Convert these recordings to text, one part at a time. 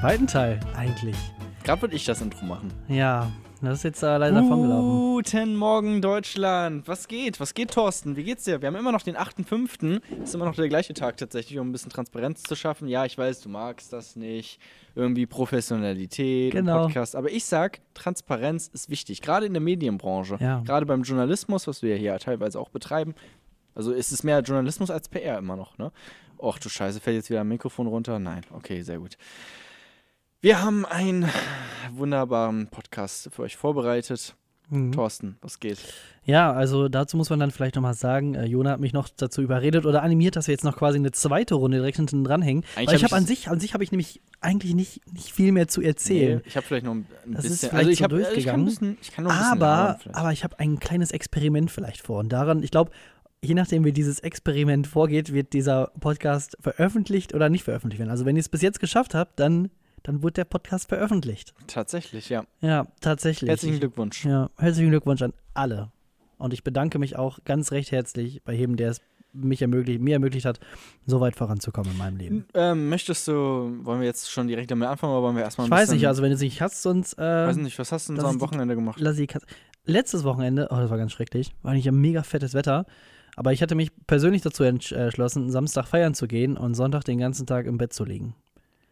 zweiten Teil eigentlich. Gerade würde ich das Intro machen. Ja, das ist jetzt äh, leider davon gelaufen. Guten Morgen, Deutschland. Was geht? Was geht, Thorsten? Wie geht's dir? Wir haben immer noch den 8.5. Ist immer noch der gleiche Tag tatsächlich, um ein bisschen Transparenz zu schaffen. Ja, ich weiß, du magst das nicht. Irgendwie Professionalität Genau. Podcast. Aber ich sag, Transparenz ist wichtig. Gerade in der Medienbranche. Ja. Gerade beim Journalismus, was wir hier teilweise auch betreiben. Also ist es mehr Journalismus als PR immer noch, ne? Och du Scheiße, fällt jetzt wieder ein Mikrofon runter? Nein, okay, sehr gut. Wir haben einen wunderbaren Podcast für euch vorbereitet. Mhm. Thorsten, was geht? Ja, also dazu muss man dann vielleicht nochmal sagen, äh, Jona hat mich noch dazu überredet oder animiert, dass wir jetzt noch quasi eine zweite Runde direkt hinten dranhängen. Eigentlich Weil ich hab habe an ich- sich, an sich habe ich nämlich eigentlich nicht, nicht viel mehr zu erzählen. Nee, ich habe vielleicht noch ein, Das ist bisschen. vielleicht also ich so habe ich kann ein durchgegangen. bisschen, ich kann noch ein bisschen Aber, aber ich habe ein kleines Experiment vielleicht vor. Und daran, ich glaube, je nachdem, wie dieses Experiment vorgeht, wird dieser Podcast veröffentlicht oder nicht veröffentlicht werden. Also wenn ihr es bis jetzt geschafft habt, dann, dann wird der Podcast veröffentlicht. Tatsächlich, ja. Ja, tatsächlich. Herzlichen Glückwunsch. Ja, herzlichen Glückwunsch an alle. Und ich bedanke mich auch ganz recht herzlich bei jedem, der es mich ermöglicht, mir ermöglicht hat, so weit voranzukommen in meinem Leben. Ähm, möchtest du, wollen wir jetzt schon direkt damit anfangen oder wollen wir erstmal ein Ich weiß bisschen, nicht, also wenn du es nicht hast, sonst äh, weiß nicht, was hast du denn so am Wochenende gemacht? lass die Katze. Letztes Wochenende, oh, das war ganz schrecklich, war eigentlich ein mega fettes Wetter. Aber ich hatte mich persönlich dazu äh, entschlossen, Samstag feiern zu gehen und Sonntag den ganzen Tag im Bett zu liegen.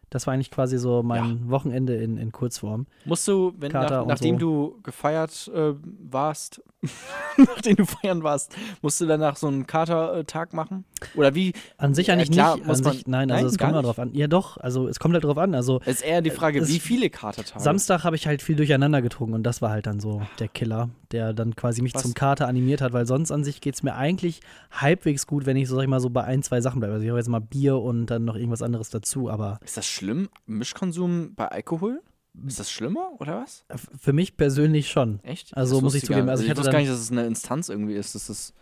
Das war eigentlich quasi so mein Wochenende in, in Kurzform. Musst du, wenn nach, nachdem so. du gefeiert äh, warst, nachdem du feiern warst, musst du danach so einen Katertag machen? Oder wie? An sich Ja, eigentlich klar, nicht. muss An man- sich, nein, also Nein, es kommt mal nicht? drauf an. Ja, doch, also es kommt halt drauf an. Also Es ist eher die Frage, es- wie viele Katertage? Samstag habe ich halt viel durcheinander getrunken und das war halt dann so der Killer, der dann quasi mich Was? zum Kater animiert hat, weil sonst an sich geht es mir eigentlich halbwegs gut, wenn ich so, sag ich mal, so bei ein, zwei Sachen bleibe. Also ich habe jetzt mal Bier und dann noch irgendwas anderes dazu, aber Ist das schlimm? Mischkonsum bei Alkohol? Ist das schlimmer oder was? für mich persönlich schon. Echt? Also Das muss ich zugeben, also ich ich hatte wusste gar nicht, dass es eine Instanz irgendwie ist. Das ist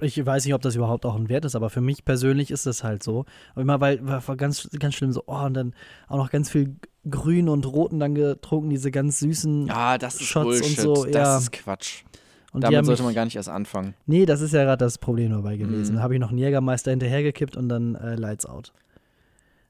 Ich weiß nicht, ob das überhaupt auch ein Wert ist, aber für mich persönlich ist es halt so. Aber immer, weil war war ganz, ganz schlimm so, oh, und dann auch noch ganz viel Grün und Roten dann getrunken, diese ganz süßen. ja, das ist Shots und Bullshit. so, das ja. ist Quatsch. und Damit sollte man gar nicht erst anfangen. Nee, das ist ja gerade das Problem dabei gewesen. Mhm. Da habe ich noch einen Jägermeister hinterhergekippt und dann äh, Lights Out.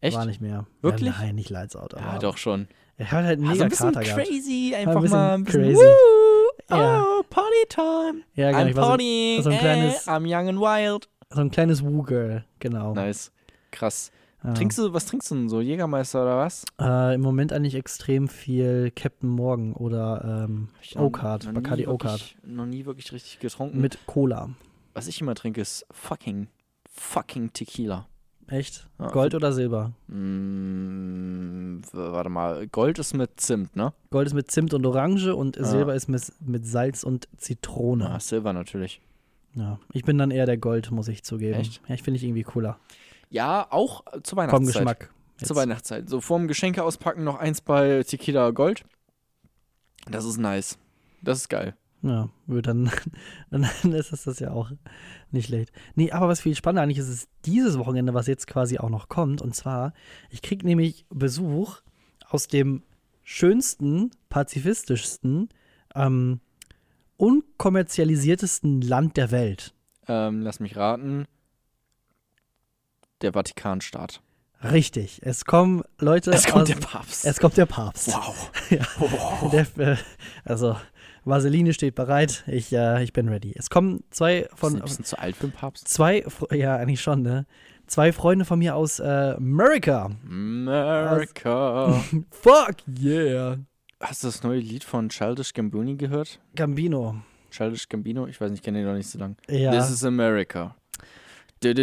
Echt? War nicht mehr. Wirklich? Ja, nein, nicht Lights Out. Ja, doch schon. Er hat halt einen Ah, mega so ein bisschen Kater gehabt. crazy, ein einfach bisschen mal ein bisschen crazy. Woo, Ja. Oh, Party time. Ja, genau. I'm war so, partying. so ein kleines- eh, I'm young and wild. so ein kleines Woo-Girl, genau. Nice. Krass. Ja. Trinkst du, was trinkst du denn so? Jägermeister oder was? Äh, Im Moment eigentlich extrem viel Captain Morgan oder ähm, nie Bacardi O-Card. Noch nie wirklich richtig getrunken. mit Cola. was ich immer trinke, ist fucking, fucking Tequila. Echt? Ja, Gold oder Silber? Mm, warte mal, Gold ist mit Zimt, ne? Gold ist mit Zimt und Orange und Ja. Silber ist mit, mit Salz und Zitrone. Ja, Silber natürlich. Ja. Ich bin dann eher der Gold, muss ich zugeben. Echt? Ja, ich finde ich irgendwie cooler. Ja, auch äh, Vom Weihnachtszeit. Geschmack. Jetzt. Zur Weihnachtszeit. So vorm Geschenke auspacken noch eins bei Tequila Gold. Das ist nice. Das ist geil. Ja, dann, dann ist das, das ja auch nicht schlecht. Nee, aber was viel spannender eigentlich ist, ist dieses Wochenende, was jetzt quasi auch noch kommt. Und zwar, ich krieg nämlich Besuch aus dem schönsten, pazifistischsten, ähm, unkommerzialisiertesten Land der Welt. Ähm, lass mich raten. Der Vatikanstaat. Richtig. Es kommen Leute. Es kommt aus, der Papst. Es kommt der Papst. wow. Ja. wow. Der, äh, also, Vaseline steht bereit. Ich, äh, ich bin ready. Es kommen zwei Ist von. ein bisschen zu alt für den Papst. Zwei, ja, eigentlich schon, ne? Zwei Freunde von mir aus äh, America. America. Fuck yeah. Hast du das neue Lied von Childish Gambino gehört? Gambino. Childish Gambino? Ich weiß nicht, ich kenne den noch nicht so lange. Ja. This is America. Das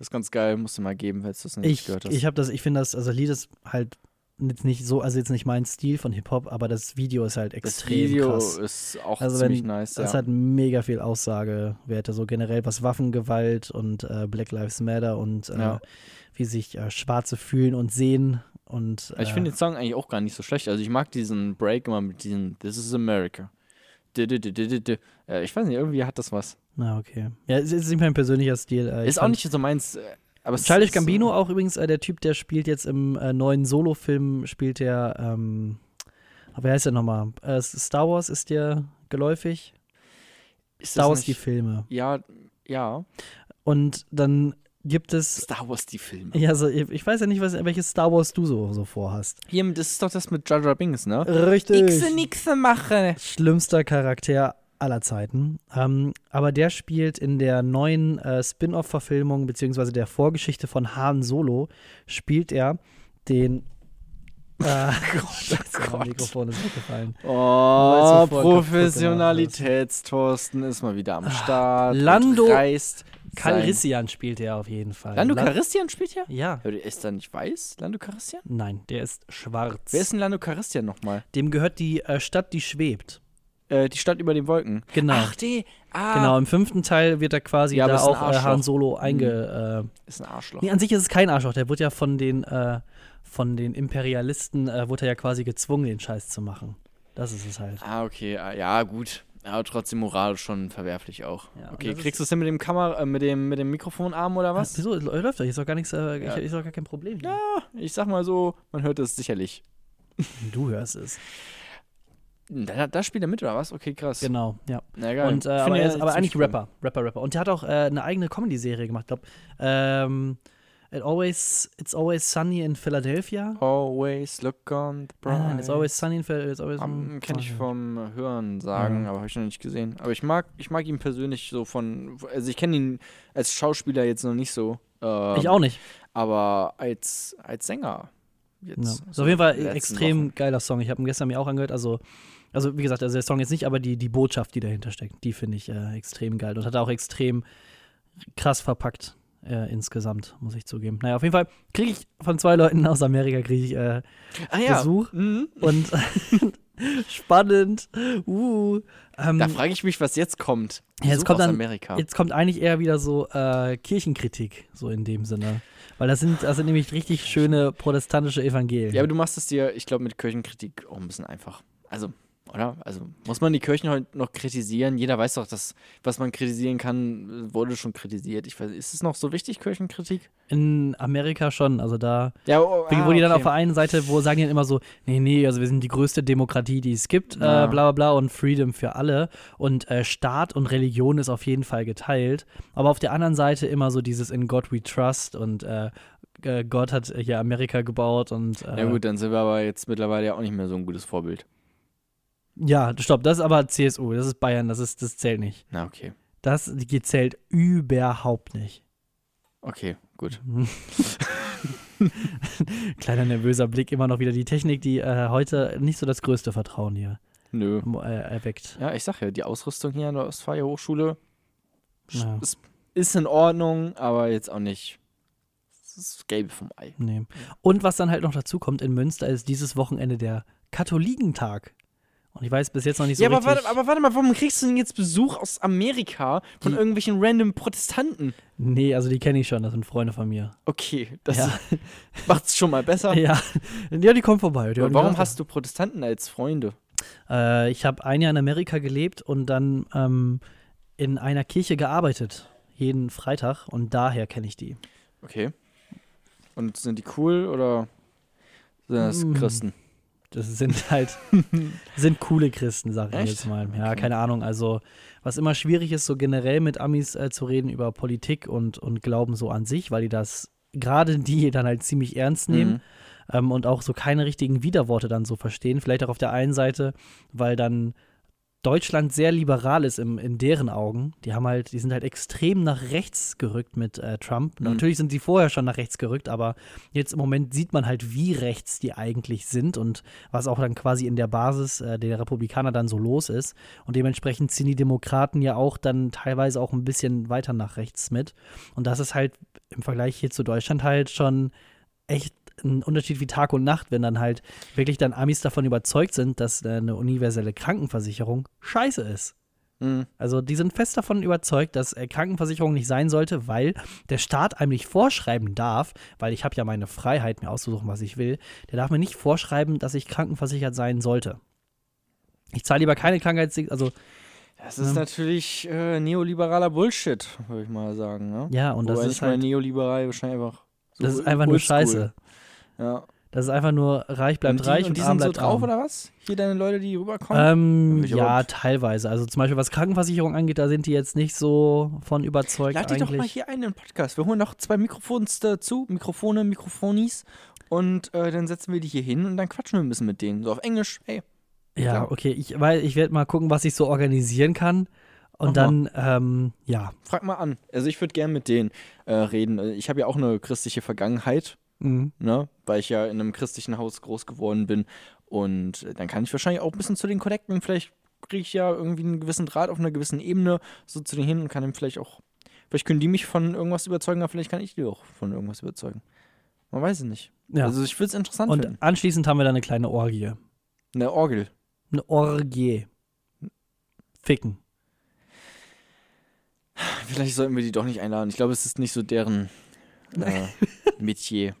ist ganz geil, musst du mal geben, falls du das noch nicht ich gehört hast. ich habe das, ich finde das, also Lied ist halt jetzt nicht so, also jetzt nicht mein Stil von Hip-Hop, aber das Video ist halt das extrem Video krass. ist auch Also ziemlich wenn- nice. Das ja. hat mega viel Aussagewerte, so generell was Waffengewalt und äh, Black Lives Matter und äh, Ja. wie sich äh, Schwarze fühlen und sehen und äh, ich finde den Song eigentlich auch gar nicht so schlecht. Also ich mag diesen Break immer mit diesem This is America. Äh, Ich weiß nicht, irgendwie hat das was. na okay. Ja, es ist nicht mein persönlicher Stil. Äh, Ist auch nicht so meins. Aber ist, Gambino äh, auch übrigens, äh, der Typ, der spielt jetzt im äh, neuen Solo-Film, spielt der, ähm, wie heißt der nochmal? Äh, Star Wars ist dir geläufig? Ist Star Wars die nicht- Filme. Ja, ja. Und dann gibt es. Star Wars, die Filme. Ja, so, ich weiß ja nicht, was, welches Star Wars du so, so vorhast. Hier, das ist doch das mit Jar Jar Binks, ne? Richtig. Ixe nixe mache. Schlimmster Charakter aller Zeiten. Ähm, aber der spielt in der neuen äh, Spin-off-Verfilmung, beziehungsweise der Vorgeschichte von Han Solo, spielt er den. Scheiße, Gott. mein Mikrofon ist weggefallen. Oh, Professionalitätstorsten ist mal wieder am Start. und Lando Calrissian spielt er auf jeden Fall. Lando La- Caristian spielt ja? Ja. Ja, Ist er nicht weiß, Lando Caristian? Nein, der ist schwarz. Wer ist denn Lando Caristian nochmal? Dem gehört die äh, Stadt, die schwebt. Äh, die Stadt über den Wolken. Genau. Ach, die. Ah, Genau, im fünften Teil wird er quasi Ja, da ist ein auch äh. Han Solo einge. Äh, ist ein Arschloch. nee, an sich ist es kein Arschloch. Der wird ja von den, äh, von den Imperialisten, äh, wurde er ja quasi gezwungen, den Scheiß zu machen. Das ist es halt. Ah, okay. ah, Ja, gut. Aber trotzdem moralisch schon verwerflich auch. Ja, okay, kriegst du es hin mit dem Kamera, äh, mit dem, mit dem Mikrofonarm oder was? Wieso? Es Läuft doch. Ist doch gar nichts, äh, Ja. ich, ist doch gar kein Problem. Ja, ich sag mal so, man hört es sicherlich. Du hörst es. Da, da spielt er mit, oder was? Okay, krass. Genau, ja. Na, geil. Und, äh, aber, ja er ist aber eigentlich cool. Rapper. Rapper, Rapper. Und der hat auch äh, eine eigene Comedy-Serie gemacht. Ich glaube, ähm, It always, It's Always Sunny in Philadelphia. Always look on the bright. Nein, nein, It's Always Sunny in Philadelphia. It's always Um, Kenne ich vom Hören sagen, Ja. aber habe ich noch nicht gesehen. Aber ich mag, ich mag ihn persönlich so von, also ich kenne ihn als Schauspieler jetzt noch nicht so. ähm, Ich auch nicht. Aber als, als Sänger Ja. jetzt. Ist auf jeden Fall extrem Wochen. geiler Song. Ich habe ihn gestern mir auch angehört. Also, also wie gesagt, also der Song jetzt nicht, aber die, die Botschaft, die dahinter steckt, die finde ich äh, extrem geil und hat auch extrem krass verpackt äh, insgesamt, muss ich zugeben. Naja, auf jeden Fall kriege ich von zwei Leuten aus Amerika kriege ich äh, Ah, ja. Besuch Mhm. und spannend. Uh, ähm, Da frage ich mich, was jetzt kommt. Ja, jetzt Besuch kommt aus dann- Amerika. Jetzt kommt eigentlich eher wieder so äh, Kirchenkritik, so in dem Sinne. Weil das sind, das sind nämlich richtig schöne protestantische Evangelien. Ja, aber du machst es dir, ich glaube, mit Kirchenkritik auch ein bisschen einfach. Also, oder? Also, muss man die Kirchen heute noch kritisieren? Jeder weiß doch, dass, was man kritisieren kann, wurde schon kritisiert. Ich weiß, ist es noch so wichtig, Kirchenkritik? in Amerika schon, also da, Ja, oh, wo die dann auf okay. der einen Seite, wo sagen die dann immer so, nee, nee, also wir sind die größte Demokratie, die es gibt, Ja. äh, bla bla bla und Freedom für alle und äh, Staat und Religion ist auf jeden Fall geteilt, aber auf der anderen Seite immer so dieses In God We Trust und äh, äh, Gott hat hier Amerika gebaut und äh, Ja, gut, dann sind wir aber jetzt mittlerweile ja auch nicht mehr so ein gutes Vorbild. Ja, stopp, das ist aber CSU, das ist Bayern, das ist, das zählt nicht. Na, okay. Das zählt überhaupt nicht. Okay, gut. Kleiner nervöser Blick, immer noch wieder die Technik, die äh, heute nicht so das größte Vertrauen hier Nö. äh, erweckt. Ja, ich sag ja, die Ausrüstung hier an der Ostfalia Hochschule Ja. ist, ist in Ordnung, aber jetzt auch nicht. Ist Gelbe vom Ei. Nee. Und was dann halt noch dazu kommt, in Münster ist dieses Wochenende der Katholikentag. Und ich weiß bis jetzt noch nicht so ja, aber richtig. warte, aber warte mal, warum kriegst du denn jetzt Besuch aus Amerika von Die- irgendwelchen random Protestanten? nee, also die kenne ich schon, das sind Freunde von mir. Okay, das Ja. macht's schon mal besser. Ja. ja, die kommen vorbei. Die warum hast du Protestanten als Freunde? Äh, ich habe ein Jahr in Amerika gelebt und dann ähm, in einer Kirche gearbeitet. Jeden Freitag und daher kenne ich die. Okay. Und sind die cool oder sind das Mm. Christen? Das sind halt, sind coole Christen, sag ich Echt? jetzt mal. Ja, Okay. keine Ahnung. Also, was immer schwierig ist, so generell mit Amis äh, zu reden über Politik und, und Glauben so an sich, weil die das, gerade die dann halt ziemlich ernst nehmen Mhm. ähm, und auch so keine richtigen Widerworte dann so verstehen. Vielleicht auch auf der einen Seite, weil dann Deutschland sehr liberal ist im, in deren Augen. Die haben halt, die sind halt extrem nach rechts gerückt mit äh, Trump. Mhm. Natürlich sind sie vorher schon nach rechts gerückt, aber jetzt im Moment sieht man halt, wie rechts die eigentlich sind und was auch dann quasi in der Basis äh, der Republikaner dann so los ist. Und dementsprechend ziehen die Demokraten ja auch dann teilweise auch ein bisschen weiter nach rechts mit. Und das ist halt im Vergleich hier zu Deutschland halt schon echt ein Unterschied wie Tag und Nacht, wenn dann halt wirklich dann Amis davon überzeugt sind, dass äh, eine universelle Krankenversicherung scheiße ist. Mhm. Also die sind fest davon überzeugt, dass äh, Krankenversicherung nicht sein sollte, weil der Staat einem nicht vorschreiben darf, weil ich habe ja meine Freiheit, mir auszusuchen, was ich will, der darf mir nicht vorschreiben, dass ich krankenversichert sein sollte. Ich zahle lieber keine Krankheits... Also, Das ist Ja. natürlich äh, neoliberaler Bullshit, würde ich mal sagen. Ne? ja, und das Wobei ist ich meine, halt... neoliberal wahrscheinlich einfach. so Das ist einfach nur scheiße. Ja. Das ist einfach nur reich bleibt und die, reich und und, die arm sind so drauf arm. oder was? Hier deine Leute, die rüberkommen? Ähm, ja, teilweise. Also zum Beispiel was Krankenversicherung angeht, da sind die jetzt nicht so von überzeugt Lad die doch mal hier ein in den Podcast. Wir holen noch zwei Mikrofons dazu, Mikrofone, Mikrofonis. Und äh, dann setzen wir die hier hin und dann quatschen wir ein bisschen mit denen. So auf Englisch, hey. ja, klar. okay. Ich, weil ich werde mal gucken, was ich so organisieren kann. Und Mach dann, ähm, ja. Frag mal an. Also ich würde gern mit denen äh, reden. Ich habe ja auch eine christliche Vergangenheit, Mhm. ne? Weil ich ja in einem christlichen Haus groß geworden bin. Und äh, dann kann ich wahrscheinlich auch ein bisschen zu den connecten. Vielleicht kriege ich ja irgendwie einen gewissen Draht auf einer gewissen Ebene so zu denen hin und kann dann vielleicht auch. Vielleicht können die mich von irgendwas überzeugen, aber vielleicht kann ich die auch von irgendwas überzeugen. Man weiß es nicht. Ja. Also ich würde es interessant und finden. anschließend haben wir dann eine kleine Orgie. Eine Orgel. Eine Orgie. Ficken. Vielleicht sollten wir die doch nicht einladen. Ich glaube, es ist nicht so deren äh, Metier.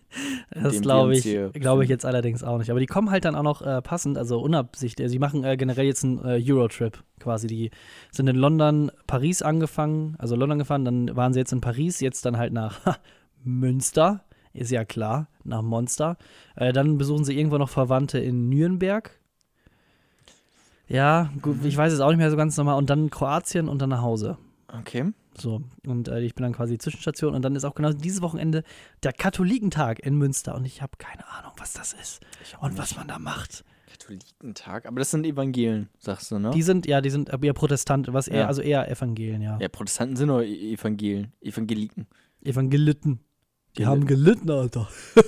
Das glaube ich, glaube ich jetzt allerdings auch nicht. Aber die kommen halt dann auch noch äh, passend, also unabsichtlich. Sie machen äh, generell jetzt einen äh, Eurotrip quasi. Die sind in London, Paris angefangen, also London gefahren, dann waren sie jetzt in Paris, jetzt dann halt nach Münster, ist ja klar, nach Monster. Äh, dann besuchen sie irgendwo noch Verwandte in Nürnberg. Ja, gut, ich weiß es auch nicht mehr so ganz normal. Und dann Kroatien und dann nach Hause. Okay. So, und äh, ich bin dann quasi Zwischenstation und dann ist auch genau dieses Wochenende der Katholikentag in Münster und ich habe keine Ahnung, was das ist und was man da macht. Katholikentag. Aber das sind Evangelien, sagst du, ne? Die sind, ja, die sind eher Protestant, was eher, Ja. also eher Evangelien, ja. ja, Protestanten sind nur E- Evangelien. Evangeliken. Evangeliten. Die Gelitten. haben gelitten, Alter.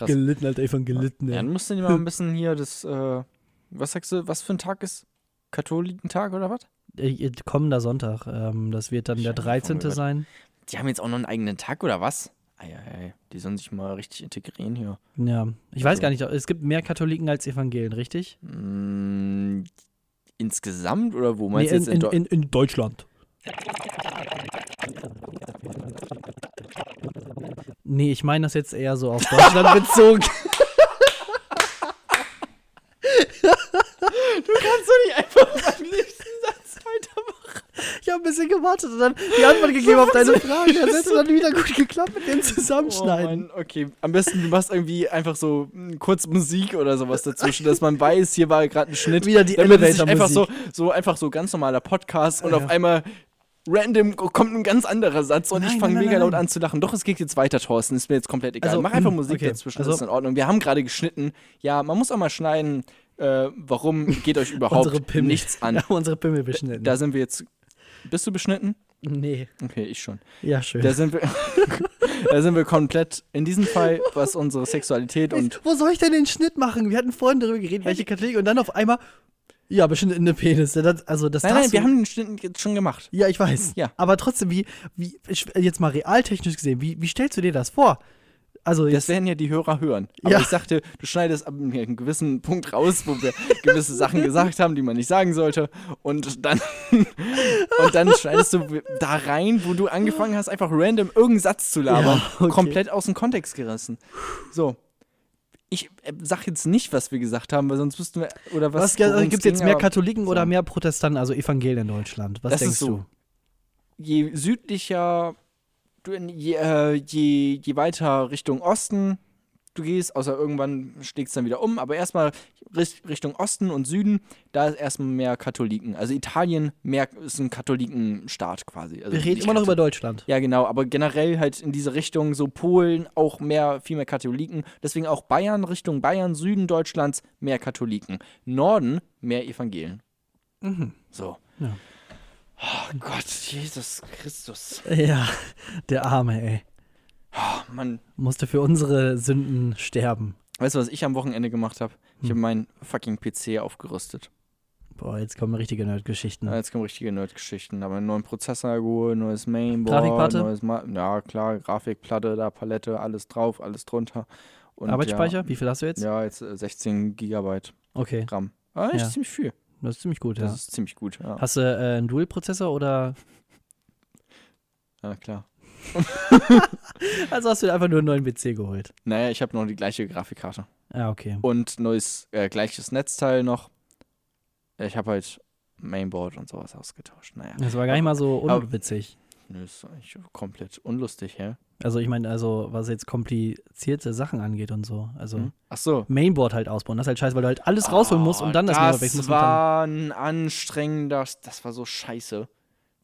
Ja. Gelitten, Alter, Evangeliten. Ja, Ja, dann musst du dir mal ein bisschen hier das, äh, was sagst du, was für ein Tag ist? Katholikentag oder was? Äh, Kommender Sonntag, ähm, das wird dann der Scheiße, 13. von mir sein. Die haben jetzt auch noch einen eigenen Tag oder was? Eieiei, die sollen sich mal richtig integrieren hier. Ja, ich weiß Also- gar nicht, es gibt mehr Katholiken als Evangelien, richtig? Mm, insgesamt oder wo Nee, meinst du in, jetzt in, Deu- in, in Deutschland. Nee, ich meine das jetzt eher so auf Deutschland bezogen. Du kannst doch nicht einfach beim nächsten Satz weitermachen. Ich habe ein bisschen gewartet und dann die Antwort gegeben auf deine Frage. Das hätte dann wieder gut geklappt mit dem Zusammenschneiden. Oh okay. Am besten du machst irgendwie einfach so mm, kurz Musik oder sowas dazwischen, dass man weiß, hier war gerade ein Schnitt. Wieder die nicht einfach so, Elevator-Musik. so einfach so ganz normaler Podcast und Ja. auf einmal random kommt ein ganz anderer Satz und Nein, ich fange nein, mega laut an zu lachen. Doch, es geht jetzt weiter, Thorsten. Ist mir jetzt komplett egal. Also, Mach einfach mm, Musik okay. dazwischen, Also- das ist in Ordnung. Wir haben gerade geschnitten. Ja, man muss auch mal schneiden. Äh, warum geht euch überhaupt nichts an? Ja, unsere Pimmel beschnitten. Da sind wir jetzt. Bist du beschnitten? nee. Okay, ich schon. Ja, schön. Da sind wir, da sind wir komplett in diesem Fall, was unsere Sexualität und Wo soll ich denn den Schnitt machen? Wir hatten vorhin darüber geredet, welche Katholiken und dann auf einmal, ja, beschnittene Penisse. Das, also das nein, nein, wir haben den Schnitt jetzt schon gemacht. Ja, ich weiß. Ja. Aber trotzdem, wie, wie, jetzt mal realtechnisch gesehen, wie, wie stellst du dir das vor? Also Das werden ja die Hörer hören. Aber Ja. ich sagte, du schneidest ab einem gewissen Punkt raus, wo wir gewisse Sachen gesagt haben, die man nicht sagen sollte. Und dann, und dann schneidest du da rein, wo du angefangen hast, einfach random irgendeinen Satz zu labern. Ja, okay. Komplett aus dem Kontext gerissen. So. Ich äh, sag jetzt nicht, was wir gesagt haben, weil sonst wüssten wir, oder was. was, es gibt es jetzt mehr Katholiken so. oder mehr Protestanten, also Evangelien in Deutschland? Was Das denkst so. du? je südlicher, du in, je, äh, je, je weiter Richtung Osten du gehst, außer irgendwann schlägt es dann wieder um, aber erstmal Richt- Richtung Osten und Süden, da ist erstmal mehr Katholiken. Also Italien mehr, ist ein Katholikenstaat quasi. Also Wir reden immer noch über Deutschland. Ja, genau, aber generell halt in diese Richtung, so Polen auch mehr, viel mehr Katholiken. Deswegen auch Bayern, Richtung Bayern, Süden Deutschlands mehr Katholiken. Norden mehr Evangelien. Mhm. So. Ja. Oh Gott, Jesus Christus. Ja, der Arme, ey. Oh, Mann, Musste für unsere Sünden sterben. weißt du, was ich am Wochenende gemacht habe? Ich Hm. habe meinen fucking PC aufgerüstet. Boah, jetzt kommen richtige Nerd-Geschichten. Ja, jetzt kommen richtige Nerd-Geschichten. Aber einen neuen Prozessor geholt, neues Mainboard. Grafikplatte? Neues Ma ja, klar, Grafikplatte, da Palette, alles drauf, alles drunter. Und Arbeitsspeicher, wie viel hast du jetzt? Ja, ja jetzt äh, 16 Gigabyte Okay, RAM. Ah, echt Ja. ziemlich viel. Das ist ziemlich gut, Das ja. ist ziemlich gut, ja. Hast du äh, einen Dual-Prozessor oder ja, klar. also hast du dir einfach nur einen neuen PC geholt? Naja, ich habe noch die gleiche Grafikkarte. Ja, okay. Und neues, äh, gleiches Netzteil noch. Ich habe halt Mainboard und sowas ausgetauscht. Naja. Das war gar nicht mal so unwitzig. Nö, ist eigentlich komplett unlustig, hä? Also ich meine, also was jetzt komplizierte Sachen angeht und so. Also Hm? Ach so. Mainboard halt ausbauen. Das ist halt scheiße, weil du halt alles rausholen musst und dann das, Mainboard wechseln Das musst. dann- war ein anstrengender, das war so scheiße.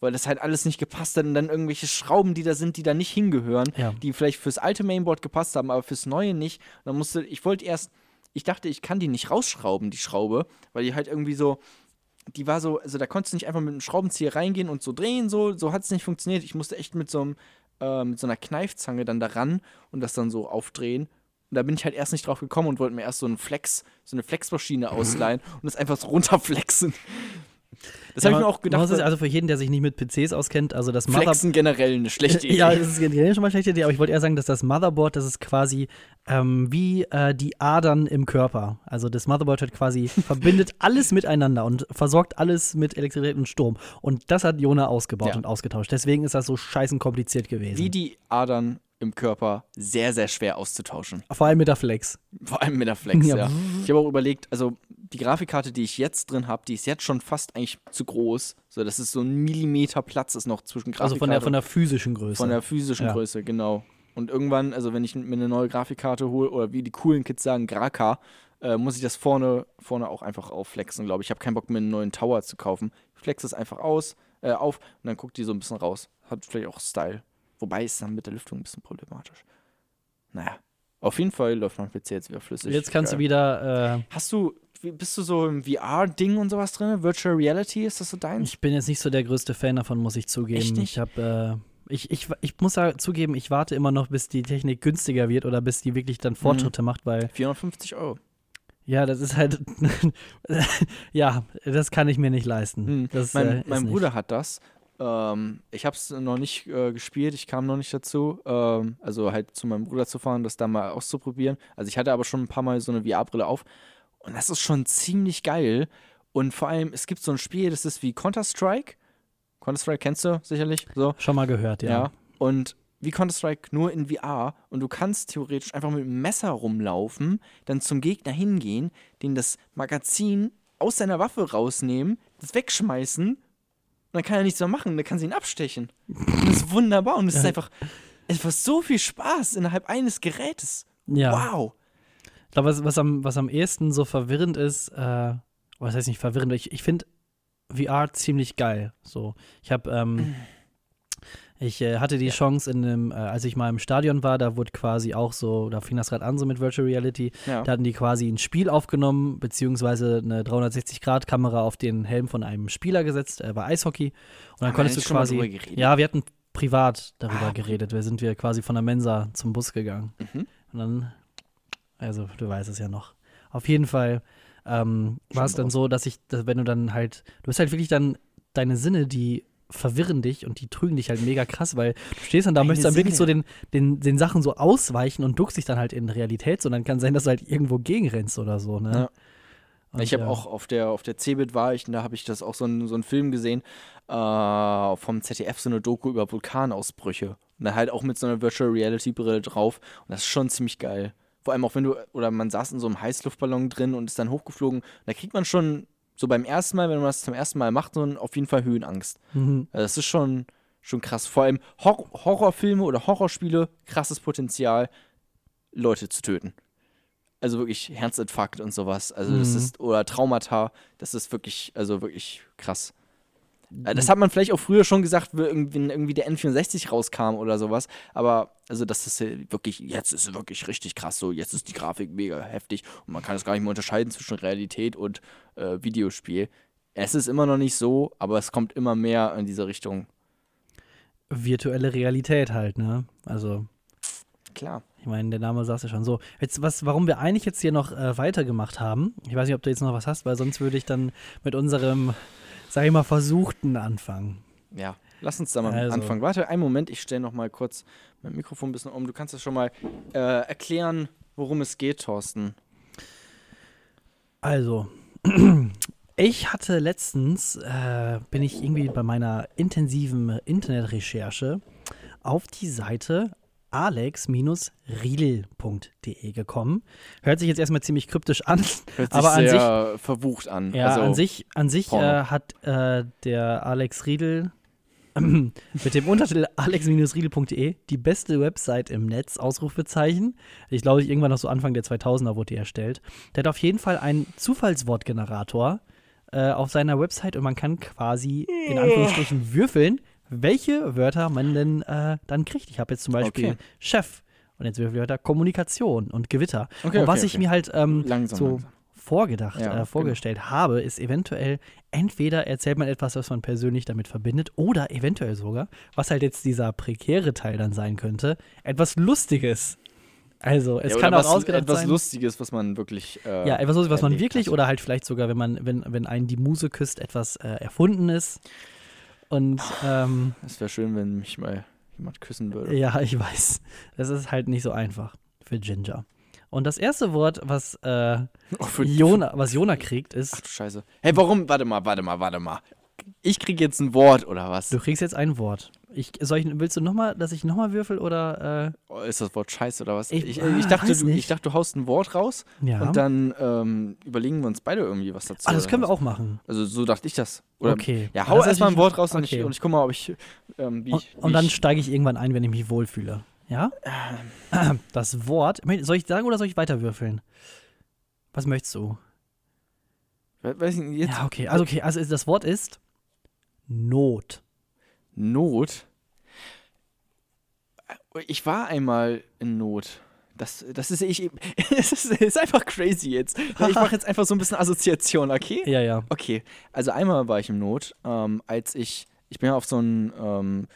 Weil das halt alles nicht gepasst hat und dann irgendwelche Schrauben, die da sind, die da nicht hingehören, Ja. die vielleicht fürs alte Mainboard gepasst haben, aber fürs neue nicht. Und dann musste, ich wollte erst, ich dachte, ich kann die nicht rausschrauben, die Schraube, weil die halt irgendwie so, die war so, also da konntest du nicht einfach mit einem Schraubenzieher reingehen und so drehen, so, so hat es nicht funktioniert. Ich musste echt mit so einem, äh, mit so einer Kneifzange dann da ran und das dann so aufdrehen. Und da bin ich halt erst nicht drauf gekommen und wollte mir erst so einen Flex, so eine Flexmaschine ausleihen und das einfach so runterflexen. Das habe ich mir auch gedacht. es weil also für jeden, der sich nicht mit PCs auskennt, also das Motherboard. Flexen generell eine schlechte Idee. Ja, das ist generell schon mal eine schlechte Idee, aber ich wollte eher sagen, dass das Motherboard, das ist quasi ähm, wie äh, die Adern im Körper. Also das Motherboard hat quasi verbindet alles miteinander und versorgt alles mit Elektrizität und Strom. Und das hat Jona ausgebaut Ja. und ausgetauscht. Deswegen ist das so scheißen kompliziert gewesen. wie die Adern im Körper sehr, sehr schwer auszutauschen. Vor allem mit der Flex. Vor allem mit der Flex, Ja. ja. Ich habe auch überlegt, also die Grafikkarte, die ich jetzt drin habe, die ist jetzt schon fast eigentlich zu groß. So, das ist so ein Millimeter Platz ist noch zwischen Grafikkarte Also von der, von der physischen Größe. von der physischen Ja. Größe, genau. Und irgendwann, also wenn ich mir eine neue Grafikkarte hole, oder wie die coolen Kids sagen, Graka, äh, muss ich das vorne, vorne auch einfach aufflexen, glaube ich. Ich habe keinen Bock, mir einen neuen Tower zu kaufen. Ich flexe es einfach aus, äh, auf und dann guckt die so ein bisschen raus. Hat vielleicht auch Style. Wobei ist dann mit der Lüftung ein bisschen problematisch. Naja. Auf jeden Fall läuft mein PC jetzt wieder flüssig. Jetzt kannst Geil. du wieder. Äh, Hast du, bist du so im VR-Ding und sowas drin? Virtual Reality, ist das so deins? ich bin jetzt nicht so der größte Fan davon, muss ich zugeben. Echt nicht? Ich habe. Äh, ich, ich, ich muss ja zugeben, ich warte immer noch, bis die Technik günstiger wird oder bis die wirklich Mhm. dann Fortschritte macht, weil 450 Euro. Ja, das ist halt. ja, das kann ich mir nicht leisten. Hm. Das, mein äh, mein. Bruder hat das. Ähm, ich habe es noch nicht äh, gespielt, ich kam noch nicht dazu. Ähm, also halt zu meinem Bruder zu fahren, das da mal auszuprobieren. Also ich hatte aber schon ein paar Mal so eine VR-Brille auf. Und das ist schon ziemlich geil. Und vor allem, es gibt so ein Spiel, das ist wie Counter-Strike. Counter-Strike kennst du sicherlich. So. Schon mal gehört, ja. Ja. Und wie Counter-Strike nur in VR und du kannst theoretisch einfach mit einem Messer rumlaufen, dann zum Gegner hingehen, den das Magazin aus seiner Waffe rausnehmen, das wegschmeißen und dann kann er nichts mehr machen, dann kann sie ihn abstechen. Und das ist wunderbar und es ist einfach, es macht so viel Spaß innerhalb eines Gerätes. Ja. Wow. Ich glaube, was, was, am, was am ehesten so verwirrend ist, äh, was heißt nicht verwirrend, ich, ich finde VR ziemlich geil. So, ich habe, ähm, ich äh, hatte die Chance in einem, äh, als ich mal im Stadion war, da wurde quasi auch so, da fing das gerade an so mit Virtual Reality, Ja. da hatten die quasi ein Spiel aufgenommen, beziehungsweise eine 360-Grad-Kamera auf den Helm von einem Spieler gesetzt, äh, bei Eishockey. Und dann Haben wir konntest du quasi. Ja, wir hatten privat darüber Ah, geredet. Wir sind wir quasi von der Mensa zum Bus gegangen. Mhm. Und dann, also du weißt es ja noch. Auf jeden Fall ähm, war es dann so, dass ich, dass, wenn du dann halt, du hast halt wirklich dann deine Sinne, die verwirren dich und die trügen dich halt mega krass, weil du stehst dann da, möchtest dann wirklich so den, den, den Sachen so ausweichen und duckst dich dann halt in Realität, so dann kann sein, dass du halt irgendwo gegenrennst oder so, ne? Ja. Und, ich habe ja. auch auf der, auf der CeBIT war ich und da habe ich das auch so einen so einen Film gesehen äh, vom ZDF, so eine Doku über Vulkanausbrüche. Und dann halt auch mit so einer Virtual Reality Brille drauf. Und das ist schon ziemlich geil. Vor allem auch wenn du, oder man saß in so einem Heißluftballon drin und ist dann hochgeflogen. Da kriegt man schon so beim ersten Mal, wenn man das zum ersten Mal macht, so ein- auf jeden Fall Höhenangst. Mhm. Also das ist schon, schon krass. Vor allem Hor Horrorfilme oder Horrorspiele, krasses Potenzial, Leute zu töten. Also wirklich Herzinfarkt und sowas. Also das Mhm. ist, oder Traumata, das ist wirklich, also wirklich krass. Äh, Das hat man vielleicht auch früher schon gesagt, wenn irgendwie der N64 rauskam oder sowas. Aber also das ist wirklich, jetzt ist es wirklich richtig krass. So, jetzt ist die Grafik mega heftig und man kann es gar nicht mehr unterscheiden zwischen Realität und äh, Videospiel. Es ist immer noch nicht so, aber es kommt immer mehr in diese Richtung. virtuelle Realität halt, ne? Also Klar. Ich meine, der Name sagt ja schon so. Jetzt, was, warum wir eigentlich jetzt hier noch äh, weitergemacht haben, ich weiß nicht, ob du jetzt noch was hast, weil sonst würde ich dann mit unserem, sag ich mal, Versuchten anfangen. Ja, lass uns da mal Also. anfangen. Warte, einen Moment, ich stelle noch mal kurz mein Mikrofon ein bisschen um. Du kannst das schon mal äh, erklären, worum es geht, Thorsten. Also, ich hatte letztens, äh, bin ich irgendwie bei meiner intensiven Internetrecherche auf die Seite alex-riedel.de gekommen. Hört sich jetzt erstmal ziemlich kryptisch an, Hört sich aber an sich sehr verwucht an. Ja, also, an sich, an sich äh, hat äh, der Alex Riedel, mit dem Untertitel alex-riedel.de, die beste Website im Netz, Ausrufezeichen. Ich glaube, irgendwann noch so Anfang der 2000er wurde die erstellt. Der hat auf jeden Fall einen Zufallswortgenerator äh, auf seiner Website und man kann quasi in Anführungsstrichen würfeln, welche Wörter man denn äh, dann kriegt. Ich habe jetzt zum Beispiel Okay. Chef und jetzt Wörter Kommunikation und Gewitter. Okay, und was okay, ich mir halt ähm, Langsam, so langsam. vorgedacht, Ja, äh, genau. vorgestellt habe, ist eventuell entweder erzählt man etwas, was man persönlich damit verbindet, oder eventuell sogar, was halt jetzt dieser prekäre Teil dann sein könnte, etwas Lustiges. Also, es Ja, kann auch was, ausgedacht etwas sein. Lustiges, was man wirklich. Äh, ja, etwas, was man wirklich hat. oder halt vielleicht sogar, wenn man, wenn, wenn einen die Muse küsst, etwas äh, erfunden ist. Und ähm, Es wäre schön, wenn mich mal jemand küssen würde. ja, ich weiß. Das ist halt nicht so einfach für Ginger. Und das erste Wort, was, äh, Oh, für, Jona, was Jona kriegt, Ach ist, du Scheiße. Hey, warum? Warte mal, warte mal, warte mal. Ich krieg jetzt ein Wort oder was? du kriegst jetzt ein Wort. Ich, soll ich, willst du nochmal, dass ich nochmal würfel oder, äh, Oh, ist das Wort Scheiße oder was? Ich- Ich, ich, dachte, du, nicht. ich dachte, du haust ein Wort raus ja. und dann ähm, überlegen wir uns beide irgendwie was dazu. ah, das können wir auch machen. Also so dachte ich das. Oder, okay. Ja, hau ist erstmal ein Wort raus und, okay. ich, und ich guck mal, ob ich. Ähm, wie Und, ich, und wie dann steige ich irgendwann ein, wenn ich mich wohlfühle. Ja? Das Wort, soll ich sagen oder soll ich weiter würfeln? Was möchtest du? we- weiß ich nicht, jetzt ja, okay. Also, okay. Also, das Wort ist Not. Not. Ich war einmal in Not. Das, das ist ich. Es ist, ist einfach crazy jetzt. Ich mache jetzt einfach so ein bisschen Assoziation, okay? Ja, ja. Okay, also einmal war ich im Not, ähm, als ich, ich bin ja auf so ein, ähm,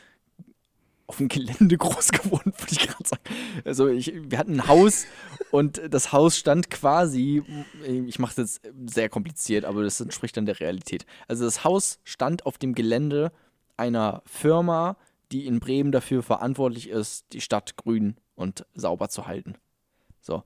auf dem Gelände groß geworden, würde ich gerade sagen. Also ich, wir hatten ein Haus und das Haus stand quasi, ich mache es jetzt sehr kompliziert, aber das entspricht dann der Realität. Also das Haus stand auf dem Gelände einer Firma, die in Bremen dafür verantwortlich ist, die Stadt grün und sauber zu halten. So.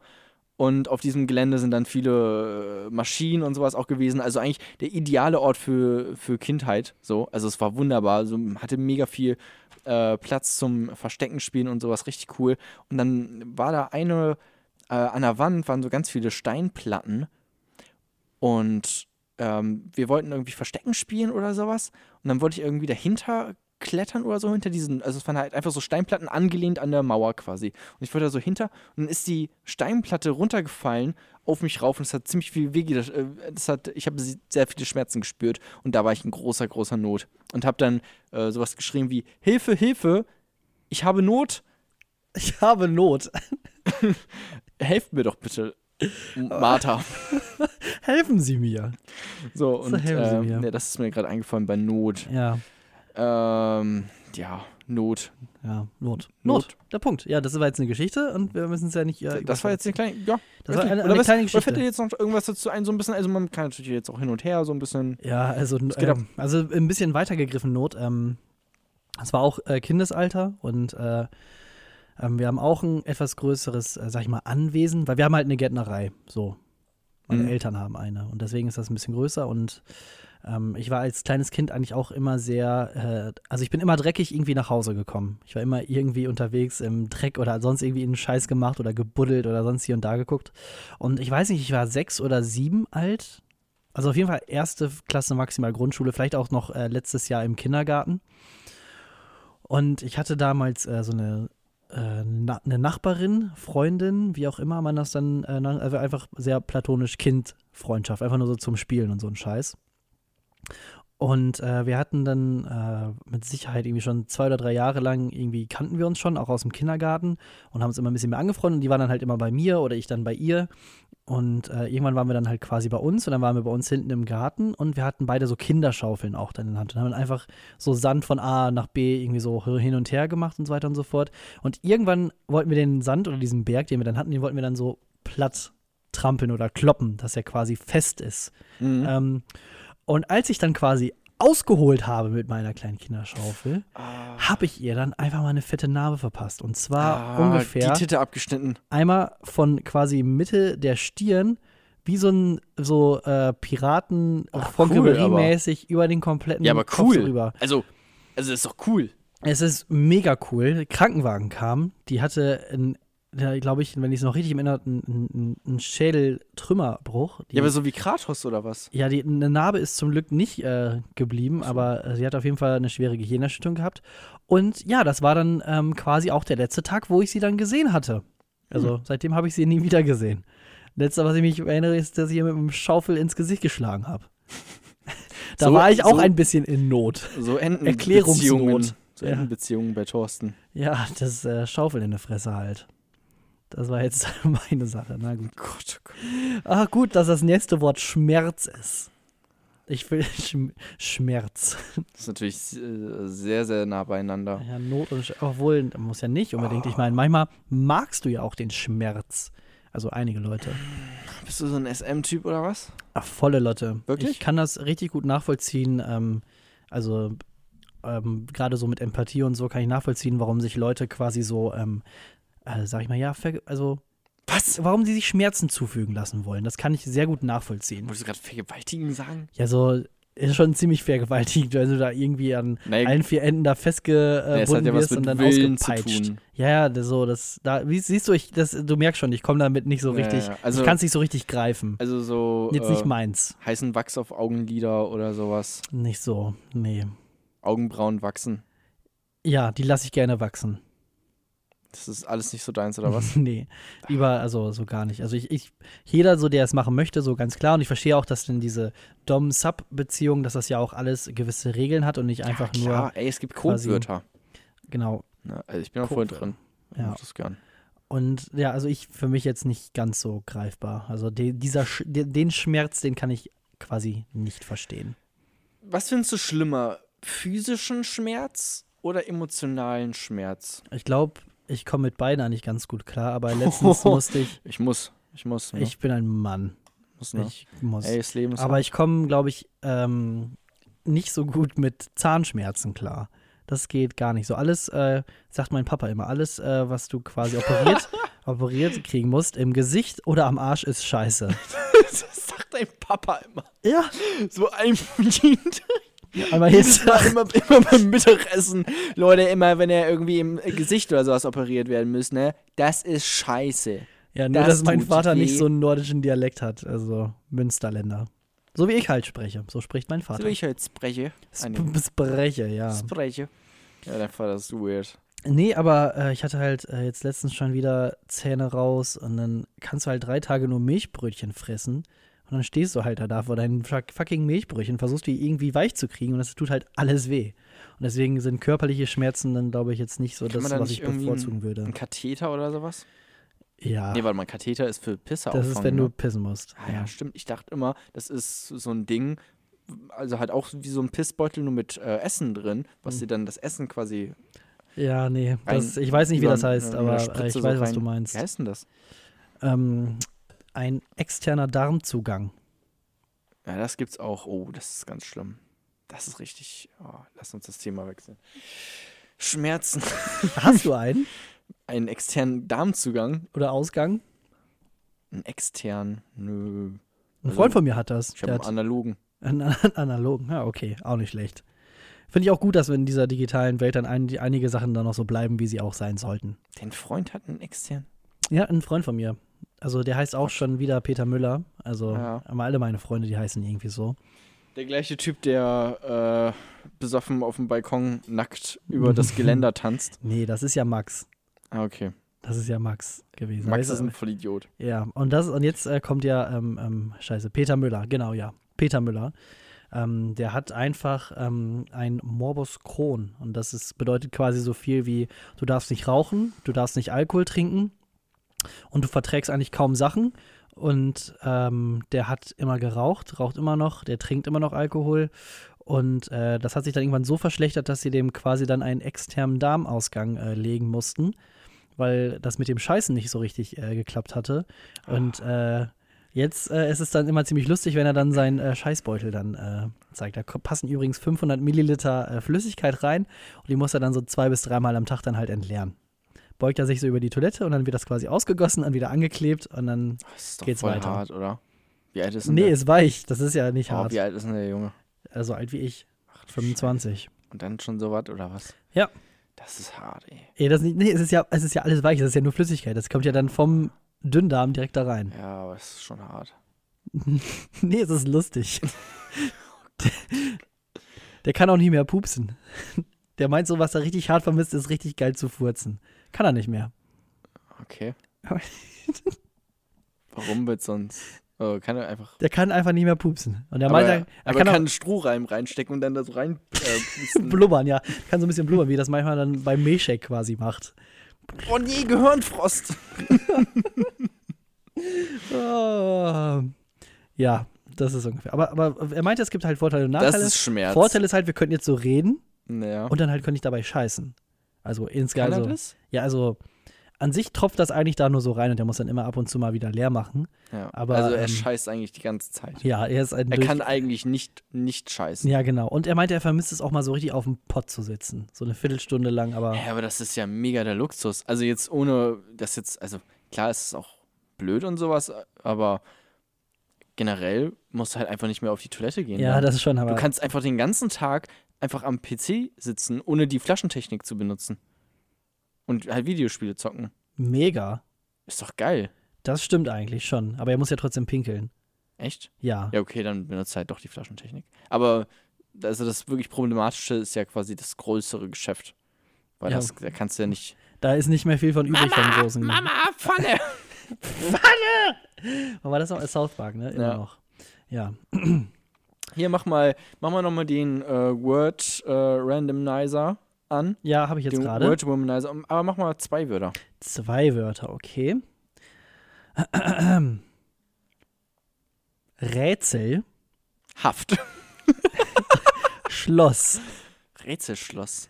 Und auf diesem Gelände sind dann viele äh, Maschinen und sowas auch gewesen. Also eigentlich der ideale Ort für, für Kindheit. So. Also es war wunderbar. So, hatte mega viel äh, Platz zum Verstecken spielen und sowas. Richtig cool. Und dann war da eine, äh, an der Wand waren so ganz viele Steinplatten. Und ähm, wir wollten irgendwie Verstecken spielen oder sowas. Und dann wollte ich irgendwie dahinter klettern oder so hinter diesen, also es waren halt einfach so Steinplatten angelehnt an der Mauer quasi. Und ich wollte da so hinter und dann ist die Steinplatte runtergefallen auf mich rauf und es hat ziemlich viel weh, das, äh, das hat, ich habe sehr viele Schmerzen gespürt und da war ich in großer, großer Not und habe dann äh, sowas geschrieben wie Hilfe, Hilfe, ich habe Not, Ich habe Not. helft mir doch bitte, Martha. Helfen Sie mir. So, So, und Sie ähm, mir. ja, das ist mir gerade eingefallen bei Not. Ja, Ähm, ja, Not. ja, Not. Not. Not. Der Punkt. Ja, das war jetzt eine Geschichte und wir müssen es ja nicht. Äh, das war jetzt eine kleine, ja. Das war eine- eine was, kleine Oder fällt Geschichte. dir jetzt noch irgendwas dazu ein, so ein bisschen, also man kann natürlich jetzt auch hin und her so ein bisschen. Ja, also, ähm, also ein bisschen weitergegriffen Not. Ähm, es war auch äh, Kindesalter und äh, ähm, wir haben auch ein etwas größeres, äh, sag ich mal, Anwesen, weil wir haben halt eine Gärtnerei. So. Meine Mhm. Eltern haben eine und deswegen ist das ein bisschen größer und ähm, ich war als kleines Kind eigentlich auch immer sehr, äh, also ich bin immer dreckig irgendwie nach Hause gekommen. Ich war immer irgendwie unterwegs im Dreck oder sonst irgendwie einen Scheiß gemacht oder gebuddelt oder sonst hier und da geguckt. Und ich weiß nicht, ich war sechs oder sieben alt. Also auf jeden Fall erste Klasse maximal Grundschule, vielleicht auch noch äh, letztes Jahr im Kindergarten. Und ich hatte damals äh, so eine, na, eine Nachbarin, Freundin, wie auch immer man das dann, äh, also einfach sehr platonisch Kind-Freundschaft, einfach nur so zum Spielen und so ein Scheiß. Und äh, wir hatten dann äh, mit Sicherheit irgendwie schon zwei oder drei Jahre lang irgendwie kannten wir uns schon, auch aus dem Kindergarten und haben uns immer ein bisschen mehr angefreundet. Und die waren dann halt immer bei mir oder ich dann bei ihr. Und äh, irgendwann waren wir dann halt quasi bei uns und dann waren wir bei uns hinten im Garten und wir hatten beide so Kinderschaufeln auch dann in der Hand und haben dann einfach so Sand von A nach B irgendwie so hin und her gemacht und so weiter und so fort. Und irgendwann wollten wir den Sand oder diesen Berg, den wir dann hatten, den wollten wir dann so platt trampeln oder kloppen, dass er quasi fest ist. Mhm. Ähm, und als ich dann quasi ausgeholt habe mit meiner kleinen Kinderschaufel, Ah. habe ich ihr dann einfach mal eine fette Narbe verpasst. Und zwar Ah, ungefähr Die Titte abgeschnitten. einmal von quasi Mitte der Stirn, wie so ein so äh, Piraten von cool, mäßig über den kompletten Ja, aber Kopf cool. so rüber. Also, also das ist doch cool. Es ist mega cool. Krankenwagen kam, die hatte ein der, glaube ich, wenn ich es noch richtig erinnere, ein, ein, ein Schädeltrümmerbruch. Ja, aber so wie Kratos oder was? ja, die, eine Narbe ist zum Glück nicht äh, geblieben, aber äh, sie hat auf jeden Fall eine schwere Gehirnerschütterung gehabt. Und ja, das war dann ähm, quasi auch der letzte Tag, wo ich sie dann gesehen hatte. Also Hm. seitdem habe ich sie nie wieder gesehen. Letzter, was ich mich erinnere, ist, dass ich ihr mit einem Schaufel ins Gesicht geschlagen habe. da So- war ich auch so- ein bisschen in Not. So enden Erklärungsnot. Beziehungen. So Ja. enden Beziehungen bei Thorsten. Ja, das äh, Schaufel in der Fresse halt. Das war jetzt meine Sache. Na gut. Gott, oh Gott. Ach gut, dass das nächste Wort Schmerz ist. Ich will Schm Schmerz. Das ist natürlich äh, sehr, sehr nah beieinander. Ja, Not und Sch obwohl, muss ja nicht unbedingt. Ich meine, manchmal magst du ja auch den Schmerz. Also einige Leute. Bist du so ein SM-Typ oder was? Ach, volle Lotte. Wirklich? Ich kann das richtig gut nachvollziehen. Ähm, also ähm, gerade so mit Empathie und so kann ich nachvollziehen, warum sich Leute quasi so, ähm, äh, sag ich mal, ja, also Was? warum sie sich Schmerzen zufügen lassen wollen. Das kann ich sehr gut nachvollziehen. Wolltest du gerade vergewaltigen sagen? Ja, so ist schon ziemlich vergewaltigend, wenn du da irgendwie an Nee, allen vier Enden da festgebunden ja wirst und dann Willen ausgepeitscht. Ja, ja, das- so, das, da, wie siehst du, ich, das, du merkst schon, ich komme damit nicht so richtig, ja, also- ich kann es nicht so richtig greifen. Also so Jetzt äh, nicht meins. heißen Wachs auf Augenlider oder sowas. Nicht so, nee. Augenbrauen wachsen. Ja, die lasse ich gerne wachsen. Das ist alles nicht so deins oder was? nee, lieber, also so gar nicht. Also ich, ich, jeder so, der es machen möchte, so ganz klar. Und ich verstehe auch, dass denn diese Dom-Sub-Beziehung, dass das ja auch alles gewisse Regeln hat und nicht einfach ja, nur, klar. Ey, es gibt Codewörter. genau. Ja, also ich bin auch voll drin. Ich Ja. das gern. Und ja, also ich für mich jetzt nicht ganz so greifbar. Also de, dieser, Sch- de, den Schmerz, den kann ich quasi nicht verstehen. Was findest du schlimmer? Physischen Schmerz oder emotionalen Schmerz? Ich glaube, ich komme mit beiden eigentlich ganz gut klar, aber letztens musste ich, Ich muss. Ich muss. Ne? ich bin ein Mann. muss ne? Ich muss. Ey, das Leben ist aber ich komme, glaube ich, ähm, nicht so gut mit Zahnschmerzen klar. Das geht gar nicht so. Alles, äh, sagt mein Papa immer, alles, äh, was du quasi operiert, operiert kriegen musst, im Gesicht oder am Arsch ist scheiße. das sagt dein Papa immer. Ja, So einverdient. Aber jetzt. Immer, immer beim Mittagessen. Leute, immer wenn er irgendwie im Gesicht oder sowas operiert werden muss, ne? Das ist scheiße. Ja, nur, Das dass mein Vater weh. nicht so einen nordischen Dialekt hat, also Münsterländer. So wie ich halt spreche. So spricht mein So Vater. wie ich halt spreche. Sp spreche, ja. Spreche. Ja, dein Vater ist weird. Nee, aber äh, ich hatte halt äh, jetzt letztens schon wieder Zähne raus und dann kannst du halt drei Tage nur Milchbrötchen fressen und dann stehst du halt da, vor deinen fuck- fucking Milchbrötchen, versuchst die irgendwie weich zu kriegen und das tut halt alles weh. Und deswegen sind körperliche Schmerzen dann, glaube ich, jetzt nicht so Kann das, was ich bevorzugen würde. Ein Katheter oder sowas? Ja, Nee, warte mal, Katheter ist für Pisse das ist, wenn du ne? pissen musst. Ah, ja, stimmt. Ich dachte immer, das ist so ein Ding, also halt auch wie so ein Pissbeutel nur mit äh, Essen drin, was Hm. dir dann das Essen quasi. Ja, nee, das, ich weiß nicht, wie das heißt, aber ich weiß, was du meinst. Wie heißt denn das? Ähm, ein externer Darmzugang. Ja, das gibt's auch. Oh, das ist ganz schlimm. Das ist richtig. Oh, lass uns das Thema wechseln. Schmerzen. Hast du einen? Einen externen Darmzugang. Oder Ausgang? Einen externen. Nö. Ein Also, Freund von mir hat das. Ich habe einen analogen. einen an- analogen. Ja, okay, auch nicht schlecht. Finde ich auch gut, dass wir in dieser digitalen Welt dann ein, einige Sachen dann noch so bleiben, wie sie auch sein sollten. Dein Freund hat einen externen. Ja, ein Freund von mir. Also der heißt auch schon wieder Peter Müller. Also Ja. alle meine Freunde, die heißen irgendwie so. Der gleiche Typ, der äh, besoffen auf dem Balkon nackt über das Geländer tanzt. Nee, das ist ja Max. Ah, okay. Das ist ja Max gewesen. Max Weißt ist ein Vollidiot. Ja, und das und jetzt äh, kommt ja, ähm, ähm, scheiße, Peter Müller, genau, ja. Peter Müller. Ähm, der hat einfach ähm, ein Morbus Crohn. Und das ist, bedeutet quasi so viel wie, du darfst nicht rauchen, du darfst nicht Alkohol trinken und du verträgst eigentlich kaum Sachen. Und ähm, der hat immer geraucht, raucht immer noch, der trinkt immer noch Alkohol. Und äh, das hat sich dann irgendwann so verschlechtert, dass sie dem quasi dann einen externen Darmausgang äh, legen mussten, weil das mit dem Scheißen nicht so richtig äh, geklappt hatte. Und äh, jetzt äh, ist es dann immer ziemlich lustig, wenn er dann seinen äh, Scheißbeutel dann zeigt. Da passen übrigens 500 Milliliter Flüssigkeit rein und die muss er dann so zwei bis dreimal am Tag dann halt entleeren. Beugt er sich so über die Toilette und dann wird das quasi ausgegossen und wieder angeklebt und dann. Das ist doch Geht's voll weiter. hart, oder? Wie alt ist denn Nee, der? ist weich. Das ist ja nicht oh, hart. wie alt ist denn der Junge? Äh, So alt wie ich. Ach, du 25. Scheiße. Und dann schon so was, oder was? Ja. Das ist hart, ey. Ey, das nicht, nee, es ist ja, es ist ja alles weich, das ist ja nur Flüssigkeit. Das kommt ja dann vom Dünndarm direkt da rein. Ja, aber es ist schon hart. nee, es ist lustig. der, der kann auch nicht mehr pupsen. Der meint so, was er richtig hart vermisst, ist richtig geil zu furzen. Kann er nicht mehr. Okay. Warum wird sonst? Oh, kann er einfach. Der kann einfach nicht mehr pupsen. Und er aber meint, er, er aber kann, kann auch einen Strohreim reinstecken und dann da so rein äh, blubbern, ja. Kann so ein bisschen blubbern, wie das manchmal dann beim Milchshake quasi macht. oh nee, Gehirnfrost. Oh. Ja, das ist ungefähr. Aber, aber er meinte, es gibt halt Vorteile und Nachteile. Das ist Schmerz. Vorteil ist halt, wir könnten jetzt so reden Naja. und dann halt könnte ich dabei scheißen. Also insgesamt. Also, ja, also an sich tropft das eigentlich da nur so rein und der muss dann immer ab und zu mal wieder leer machen. Ja. aber, also er ähm, scheißt eigentlich die ganze Zeit. Ja, er ist ein Er durch- kann eigentlich nicht, nicht scheißen. Ja, genau. Und er meinte, er vermisst es auch mal so richtig auf dem Pott zu sitzen. So eine Viertelstunde lang, aber. Ja, aber das ist ja mega der Luxus. Also jetzt ohne das jetzt, also klar ist es auch blöd und sowas, aber generell musst du halt einfach nicht mehr auf die Toilette gehen. Ja, ne? das ist schon, aber. Du kannst einfach den ganzen Tag einfach am PC sitzen, ohne die Flaschentechnik zu benutzen. Und halt Videospiele zocken. mega. Ist doch geil. Das stimmt eigentlich schon. Aber er muss ja trotzdem pinkeln. Echt? Ja. Ja, okay, dann benutzt halt doch die Flaschentechnik. Aber also das wirklich Problematische ist ja quasi das größere Geschäft. Weil Ja. das, da kannst du ja nicht. Da ist nicht mehr viel von übrig vom großen. Mama, Pfanne! Aber war das noch South Park, ne? Immer Ja. noch. Ja. Hier, mach mal, mach mal nochmal den äh, Word äh, Randomizer an. Ja, habe ich jetzt gerade. Word Womanizer. Aber mach mal zwei Wörter. Zwei Wörter, okay. Rätsel, Haft. Schloss. Rätselschloss.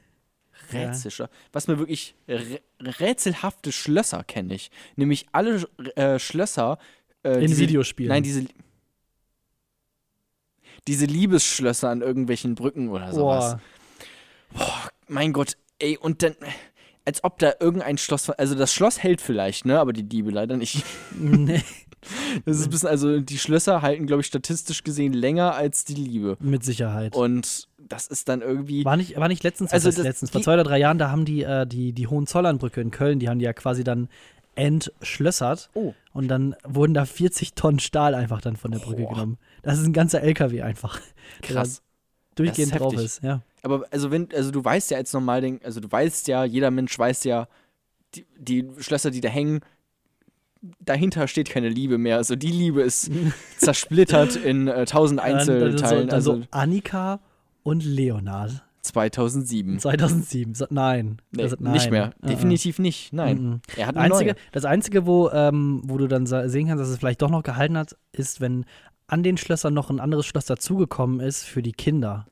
Ja. Rätselschloss. Was mir wirklich rä rätselhafte Schlösser kenne ich. Nämlich alle äh, Schlösser. Äh, In diese- Videospielen. Nein, diese. Diese Liebesschlösser an irgendwelchen Brücken oder sowas. Boah. Mein Gott, ey, und dann. Als ob da irgendein Schloss. Also das Schloss hält vielleicht, ne? Aber die Liebe leider nicht. Nee, Das ist ein bisschen, also die Schlösser halten, glaube ich, statistisch gesehen länger als die Liebe. mit Sicherheit. Und das ist dann irgendwie. War nicht, war nicht letztens, Also das- letztens, vor zwei oder drei Jahren, da haben die äh, die, die Hohenzollernbrücke in Köln, die haben die ja quasi dann entschlössert Oh. und dann wurden da 40 Tonnen Stahl einfach dann von der Brücke Boah. genommen. Das ist ein ganzer LKW einfach, der Krass. durchgehend Das ist drauf heftig. ist. Ja. Aber also wenn, also du weißt ja als Normalding, also du weißt ja, jeder Mensch weiß ja, die, die Schlösser, die da hängen, dahinter steht keine Liebe mehr. Also die Liebe ist zersplittert in äh, tausend so, Einzelteilen. dann also so Annika und Leonard 2007. 2007. So, nein, Nee, das, nein. nicht mehr. Uh-uh. Definitiv nicht. Nein. Mhm. Er hat Einzige, neue. das Einzige, wo, ähm, wo du dann sehen kannst, dass es vielleicht doch noch gehalten hat, ist, wenn an den Schlössern noch ein anderes Schloss dazugekommen ist für die Kinder.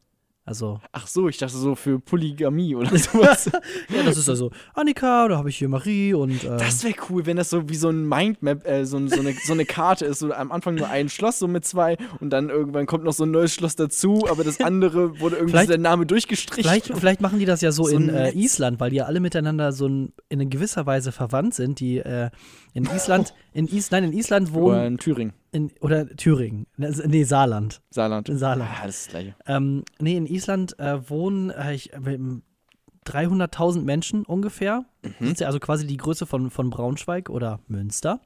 Also, Ach so, ich dachte so für Polygamie oder sowas. ja, das ist also Annika, da habe ich hier Marie und äh, Das wäre cool, wenn das so wie so ein Mindmap, äh, so, so, eine, so eine Karte ist. So am Anfang nur ein Schloss, so mit zwei, und dann irgendwann kommt noch so ein neues Schloss dazu, aber das andere wurde irgendwie der Name durchgestrichen. vielleicht, vielleicht machen die das ja so, So in äh. Island, weil die ja alle miteinander so ein, in gewisser Weise verwandt sind. Die äh, in Island, in Is, nein, in Island Oder wohnen, in Thüringen, in, oder Thüringen, nee, Saarland. Saarland. In Saarland. Ah, das ist das gleiche. Ähm, nee, in Island äh, wohnen äh, ich, äh, 300.000 Menschen ungefähr. Mhm. Sind ja also quasi die Größe von, von Braunschweig oder Münster.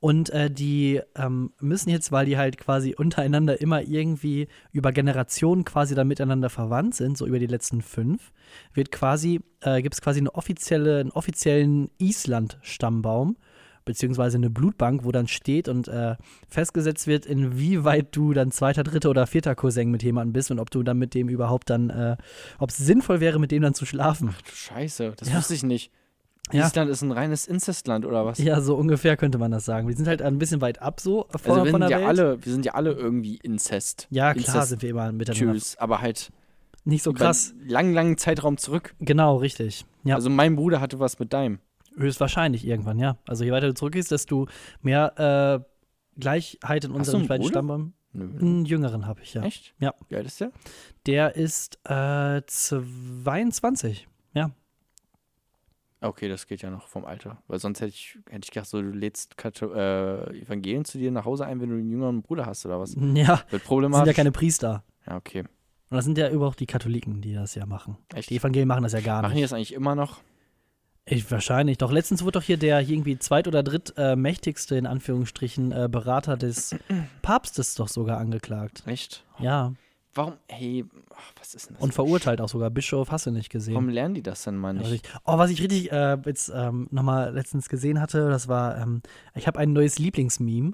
Und äh, die ähm, müssen jetzt, weil die halt quasi untereinander immer irgendwie über Generationen quasi dann miteinander verwandt sind, so über die letzten fünf, wird quasi, äh, gibt es quasi eine offizielle, einen offiziellen Island-Stammbaum, beziehungsweise eine Blutbank, wo dann steht und äh, festgesetzt wird, inwieweit du dann zweiter, dritter oder vierter Cousin mit jemandem bist und ob du dann mit dem überhaupt dann, äh, ob es sinnvoll wäre, mit dem dann zu schlafen. Ach du Scheiße, das Ja. wusste ich nicht. Ja. Island ist ein reines Inzestland oder was? Ja, so ungefähr könnte man das sagen. Wir sind halt ein bisschen weit ab so von, also wir von sind der ja Welt. alle, wir sind ja alle irgendwie Inzest. ja, klar Inzest- sind wir immer miteinander. Tschüss, aber halt Nicht so krass. langen, langen Zeitraum zurück. Genau, richtig. Ja, Also mein Bruder hatte was mit deinem. Höchstwahrscheinlich irgendwann, ja. Also je weiter du zurückgehst, desto mehr äh, Gleichheit in unserem beiden? Stammbaum. Nö. Einen jüngeren habe ich, ja. Echt? Ja. Wie alt ist der? Der ist äh, 22. Ja. Okay, das geht ja noch vom Alter. Weil sonst hätte ich, hätte ich gedacht, so, du lädst Kato äh, Evangelien zu dir nach Hause ein, wenn du einen jüngeren Bruder hast oder was. Ja, Wird sind problematisch. ja keine Priester. Ja, okay. Und das sind ja überhaupt die Katholiken, die das ja machen. Echt? Die Evangelien machen das ja gar Machen die nicht. das eigentlich immer noch? Ich, wahrscheinlich. Doch letztens wurde doch hier der hier irgendwie zweit- oder drittmächtigste, in Anführungsstrichen, äh, Berater des Papstes doch sogar angeklagt. Echt? Ja. Warum? Hey, ach, was ist denn das? Und verurteilt auch sogar. Bischof hast du nicht gesehen. Warum lernen die das denn mal was nicht? ich, oh, was ich richtig äh, jetzt ähm, nochmal letztens gesehen hatte, das war, ähm, ich habe ein neues Lieblingsmeme.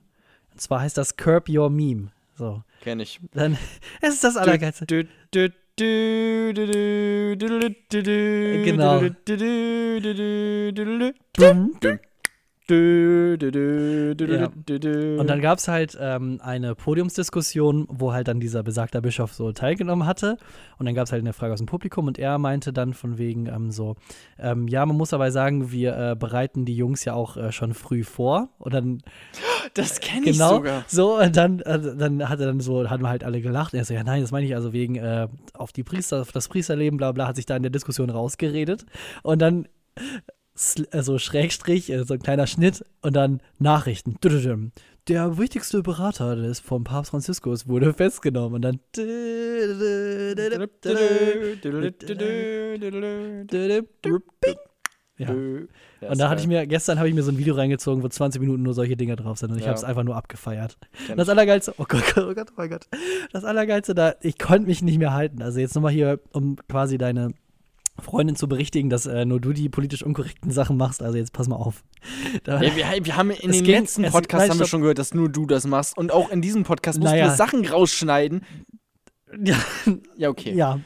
Und zwar heißt das Curb Your Meme. So. Kenn ich. Dann, es ist das Allergeilste. Du, du, du, Genau du, du, du, Ja. Und dann gab es halt ähm, eine Podiumsdiskussion, wo halt dann dieser besagter Bischof so teilgenommen hatte. Und dann gab es halt eine Frage aus dem Publikum und er meinte dann von wegen ähm, so, ähm, ja, man muss aber sagen, wir äh, bereiten die Jungs ja auch äh, schon früh vor. Und dann das kenne ich genau sogar. so und dann, äh, dann hat er dann so, haben halt alle gelacht. Er so, ja nein, das meine ich also wegen äh, auf die Priester, auf das Priesterleben, bla bla, hat sich da in der Diskussion rausgeredet. Und dann also Schrägstrich, äh, so ein kleiner Schnitt und dann Nachrichten. Der wichtigste Berater des vom Papst Franziskus wurde festgenommen und dann ja. Und da hatte ich mir, gestern habe ich mir so ein Video reingezogen, wo 20 Minuten nur solche Dinger drauf sind und ich Ja. habe es einfach nur abgefeiert. Kenn Das. Allergeilste, oh Gott, oh Gott, oh mein Gott. Das Allergeilste da, ich konnte mich nicht mehr halten. Also jetzt nochmal hier, um quasi deine Freundin zu berichtigen, dass äh, nur du die politisch unkorrekten Sachen machst. Also jetzt pass mal auf. Da, Ja, wir, wir haben in den letzten nein, haben wir schon gehört, dass nur du das machst. Und auch in diesem Podcast musst Naja. du Sachen rausschneiden. ja, Ja, okay. ja,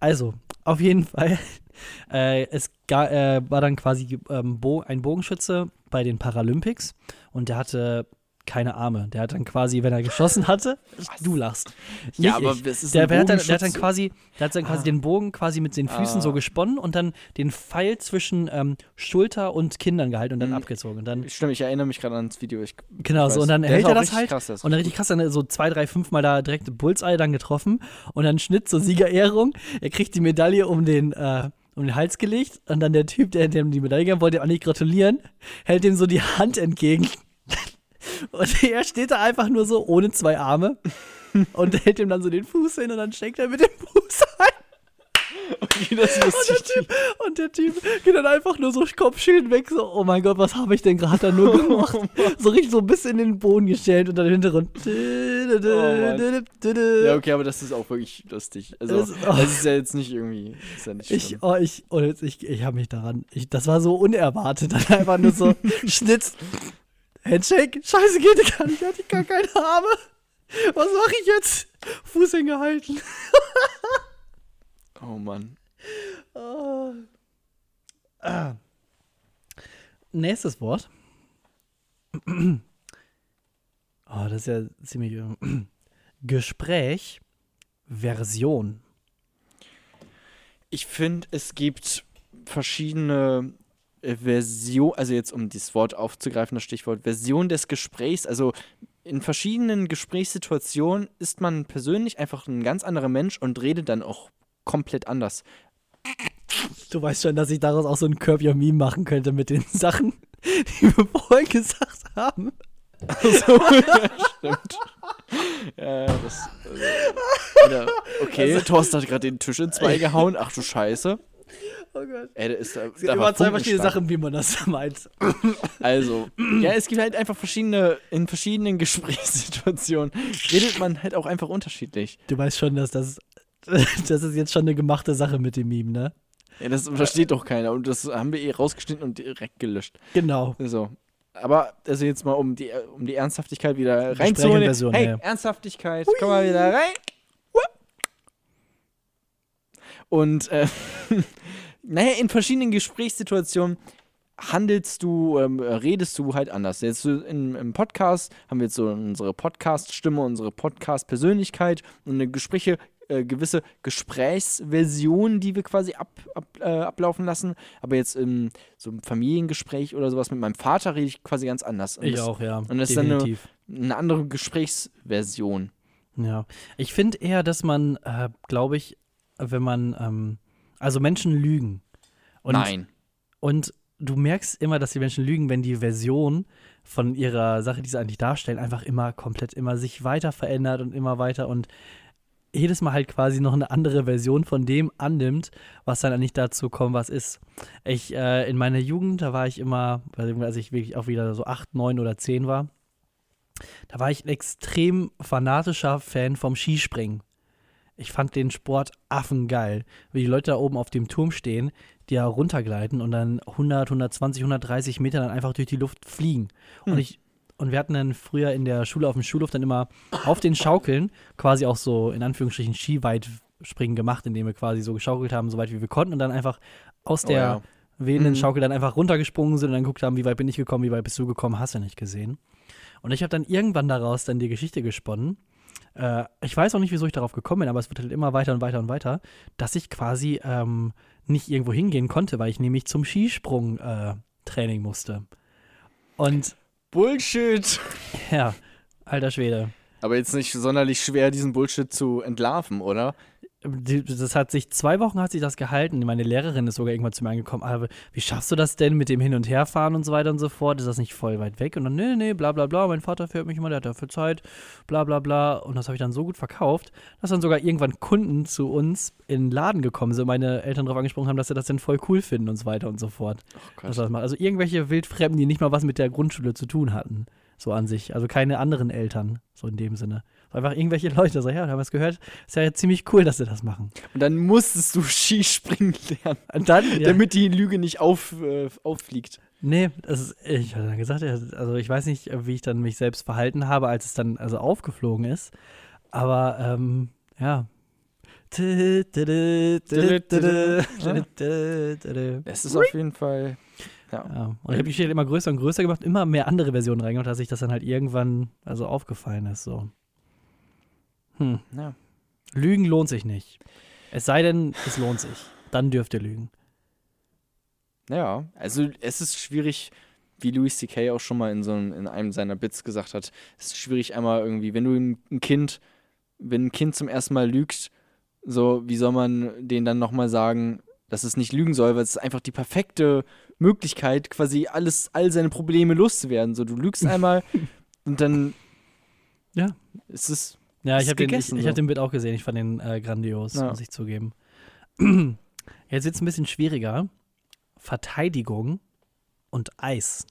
also auf jeden Fall. Äh, es ga, äh, war dann quasi ähm, Bo ein Bogenschütze bei den Paralympics und der hatte keine Arme. Der hat dann quasi, wenn er geschossen hatte, du lachst. Ja, Nicht aber ich. es ist der, ein der, hat dann, der hat dann quasi, der hat dann quasi Ah. den Bogen quasi mit den Füßen so Ah. gesponnen und dann den Pfeil zwischen ähm, Schulter und Kindern gehalten und dann Mhm. abgezogen. Und dann, Stimmt, ich erinnere mich gerade ans Video. Ich, genau, ich so. Und dann Der hält er das halt Krass, ist und dann richtig krass, dann so zwei, drei, fünf Mal da direkt Bullseye dann getroffen und dann Schnitt zur Siegerehrung. Er kriegt die Medaille um den, äh, um den Hals gelegt und dann der Typ, der dem die Medaille gab, wollte ihm auch nicht gratulieren, hält ihm so die Hand entgegen. Und er steht da einfach nur so ohne zwei Arme und hält ihm dann so den Fuß hin und dann schenkt er mit dem Fuß ein. okay, Und der, typ, und der Typ geht dann einfach nur so Kopfschütteln weg, so, oh mein Gott, was habe ich denn gerade da nur gemacht? so richtig so bis in den Boden gestellt und dann im Hintergrund. Ja, okay, aber das ist auch wirklich lustig. Also, Das- oh. das ist ja jetzt nicht irgendwie. Ja nicht Ich, oh, ich, oh, jetzt, ich, ich habe mich daran, ich, das war so unerwartet, dann einfach nur so Schnitt, Handshake, scheiße, geht gar nicht, hatte ich gar keine Arme. Was mache ich jetzt? Fuß hingehalten. Oh Mann. Oh. Ah. Nächstes Wort. Oh, das ist ja ziemlich. äh, Gespräch, Version. Ich finde, es gibt verschiedene Versionen, also jetzt um dieses Wort aufzugreifen, das Stichwort Version des Gesprächs. Also in verschiedenen Gesprächssituationen ist man persönlich einfach ein ganz anderer Mensch und redet dann auch komplett anders. Du weißt schon, dass ich daraus auch so ein Curb Your Meme machen könnte mit den Sachen, die wir vorhin gesagt haben. Also, ja, stimmt. Ja, das. Also, okay, Thorsten hat gerade den Tisch in zwei gehauen. Ach du Scheiße. Oh Gott. Ey, ist da, Es gibt immer zwei verschiedene. Sachen, wie man das meint. Also, ja, es gibt halt einfach verschiedene, in verschiedenen Gesprächssituationen redet man halt auch einfach unterschiedlich. Du weißt schon, dass das, das ist jetzt schon eine gemachte Sache mit dem Meme, ne? Ja, das versteht doch keiner und das haben wir eh rausgeschnitten und direkt gelöscht. Genau. So. Aber, also jetzt mal, um die, um die Ernsthaftigkeit wieder reinzuholen. Version, hey, ja. Ernsthaftigkeit, komm mal wieder rein. Und, äh, naja, in verschiedenen Gesprächssituationen handelst du, ähm, redest du halt anders. Jetzt so im, im Podcast haben wir jetzt so unsere Podcast-Stimme, unsere Podcast-Persönlichkeit und eine Gespräche, äh, gewisse Gesprächsversion, die wir quasi ab, ab, äh, ablaufen lassen. Aber jetzt im so einem Familiengespräch oder sowas mit meinem Vater rede ich quasi ganz anders. Und Ich das, auch, ja. und das ist dann eine- definitiv. Eine andere Gesprächsversion. Ja, ich finde eher, dass man, äh, glaube ich, wenn man, ähm, also Menschen lügen. Und, Nein. Und du merkst immer, dass die Menschen lügen, wenn die Version von ihrer Sache, die sie eigentlich darstellen, einfach immer komplett immer sich weiter verändert und immer weiter. Und jedes Mal halt quasi noch eine andere Version von dem annimmt, was dann eigentlich dazu kommt, was ist. Ich, äh, in meiner Jugend, da war ich immer, als ich wirklich auch wieder so acht, neun oder zehn war, da war ich ein extrem fanatischer Fan vom Skispringen. Ich fand den Sport affengeil, wie die Leute da oben auf dem Turm stehen, die ja runtergleiten und dann 100, 120, 130 Meter dann einfach durch die Luft fliegen. Hm. Und ich und wir hatten dann früher in der Schule auf dem Schulhof dann immer auf den Schaukeln quasi auch so in Anführungsstrichen Skiweitspringen gemacht, indem wir quasi so geschaukelt haben, so weit wie wir konnten und dann einfach aus Oh der ja. wehenden Mhm. Schaukel dann einfach runtergesprungen sind und dann geguckt haben, wie weit bin ich gekommen, wie weit bist du gekommen, hast du nicht gesehen. Und ich habe dann irgendwann daraus dann die Geschichte gesponnen. Äh, ich weiß auch nicht, wieso ich darauf gekommen bin, aber es wird halt immer weiter und weiter und weiter, dass ich quasi ähm, nicht irgendwo hingehen konnte, weil ich nämlich zum Skisprung äh, Training musste. Und Bullshit. ja, alter Schwede. Aber jetzt nicht sonderlich schwer, diesen Bullshit zu entlarven, oder? Das hat sich, zwei Wochen hat sich das gehalten. Meine Lehrerin ist sogar irgendwann zu mir angekommen, aber wie schaffst du das denn mit dem Hin- und Herfahren und so weiter und so fort? Ist das nicht voll weit weg? Und dann, nee, nee, bla bla bla, mein Vater fährt mich immer, der hat dafür Zeit, bla bla bla. Und das habe ich dann so gut verkauft, dass dann sogar irgendwann Kunden zu uns in den Laden gekommen sind, meine Eltern darauf angesprochen haben, dass sie das denn voll cool finden und so weiter und so fort. Oh das. Also irgendwelche Wildfremden, die nicht mal was mit der Grundschule zu tun hatten, so an sich. Also keine anderen Eltern, so in dem Sinne. Einfach irgendwelche Leute, so, ja, da haben es gehört, ist ja ziemlich cool, dass sie das machen. Und dann musstest du Skispringen lernen, Und dann, ja, damit die Lüge nicht auf, äh, auffliegt. nee, das ist, ich hatte dann gesagt, also ich weiß nicht, wie ich dann mich selbst verhalten habe, als es dann also aufgeflogen ist, aber ähm, ja. Es ist auf jeden Fall. Ja. Ja, und ich habe die Geschichte immer größer und größer gemacht, immer mehr andere Versionen reingemacht, dass sich das dann halt irgendwann also aufgefallen ist. So. Hm. ja. Lügen lohnt sich nicht. Es sei denn, es lohnt sich. Dann dürft ihr lügen. Ja, also es ist schwierig, wie Louis C.K. auch schon mal in so einem, in einem seiner Bits gesagt hat, es ist schwierig einmal irgendwie, wenn du ein ein Kind, wenn ein Kind zum ersten Mal lügt, so, wie soll man denen dann nochmal sagen, dass es nicht lügen soll, weil es ist einfach die perfekte Möglichkeit, quasi alles, all seine Probleme loszuwerden. So, du lügst einmal und dann Ja. ist es Ja, ich habe den, ich, ich hab den Bild auch gesehen. Ich fand den äh, grandios, Ja. muss ich zugeben. Jetzt wird es ein bisschen schwieriger. Verteidigung und Eis.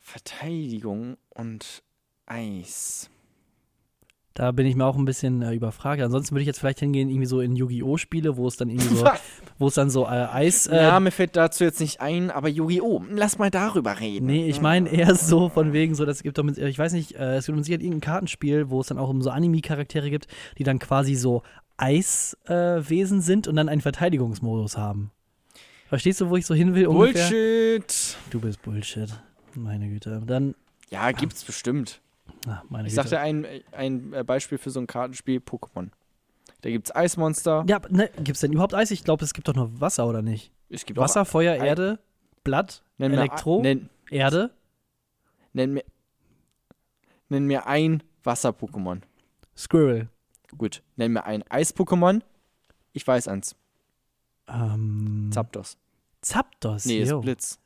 Verteidigung und Eis. Da bin ich mir auch ein bisschen äh, überfragt. Ansonsten würde ich jetzt vielleicht hingehen, irgendwie so in Yu-Gi-Oh! Spiele, wo es dann irgendwie so, wo es dann so äh, Eis. Äh, ja, mir fällt dazu jetzt nicht ein, aber Yu-Gi-Oh! Lass mal darüber reden. Nee, ich meine eher so von wegen so, das gibt doch mit, ich weiß nicht, äh, es gibt mit Sicherheit irgendein Kartenspiel, wo es dann auch um so Anime-Charaktere gibt, die dann quasi so Eiswesen äh, Wesen sind und dann einen Verteidigungsmodus haben. Verstehst du, wo ich so hin will? Ungefähr? Bullshit. Du bist Bullshit. Meine Güte. Dann, Ja, gibt's bestimmt. Ach, Ich Güte. sagte ein, ein äh, Beispiel für so ein Kartenspiel: Pokémon. Da gibt's Eismonster. ja, ne, gibt es denn überhaupt Eis? Ich glaube, es gibt doch nur Wasser, oder nicht? Es gibt auch- Wasser, Feuer, Ei- Erde, Blatt, Nenn Elektro, Nenn, Erde, nenn, mir, nenn mir ein Wasser-Pokémon. Squirrel. Gut. Nenn mir ein Eis-Pokémon. Ich weiß eins. Ähm, Zapdos. Zapdos. Nee, jo. ist Blitz.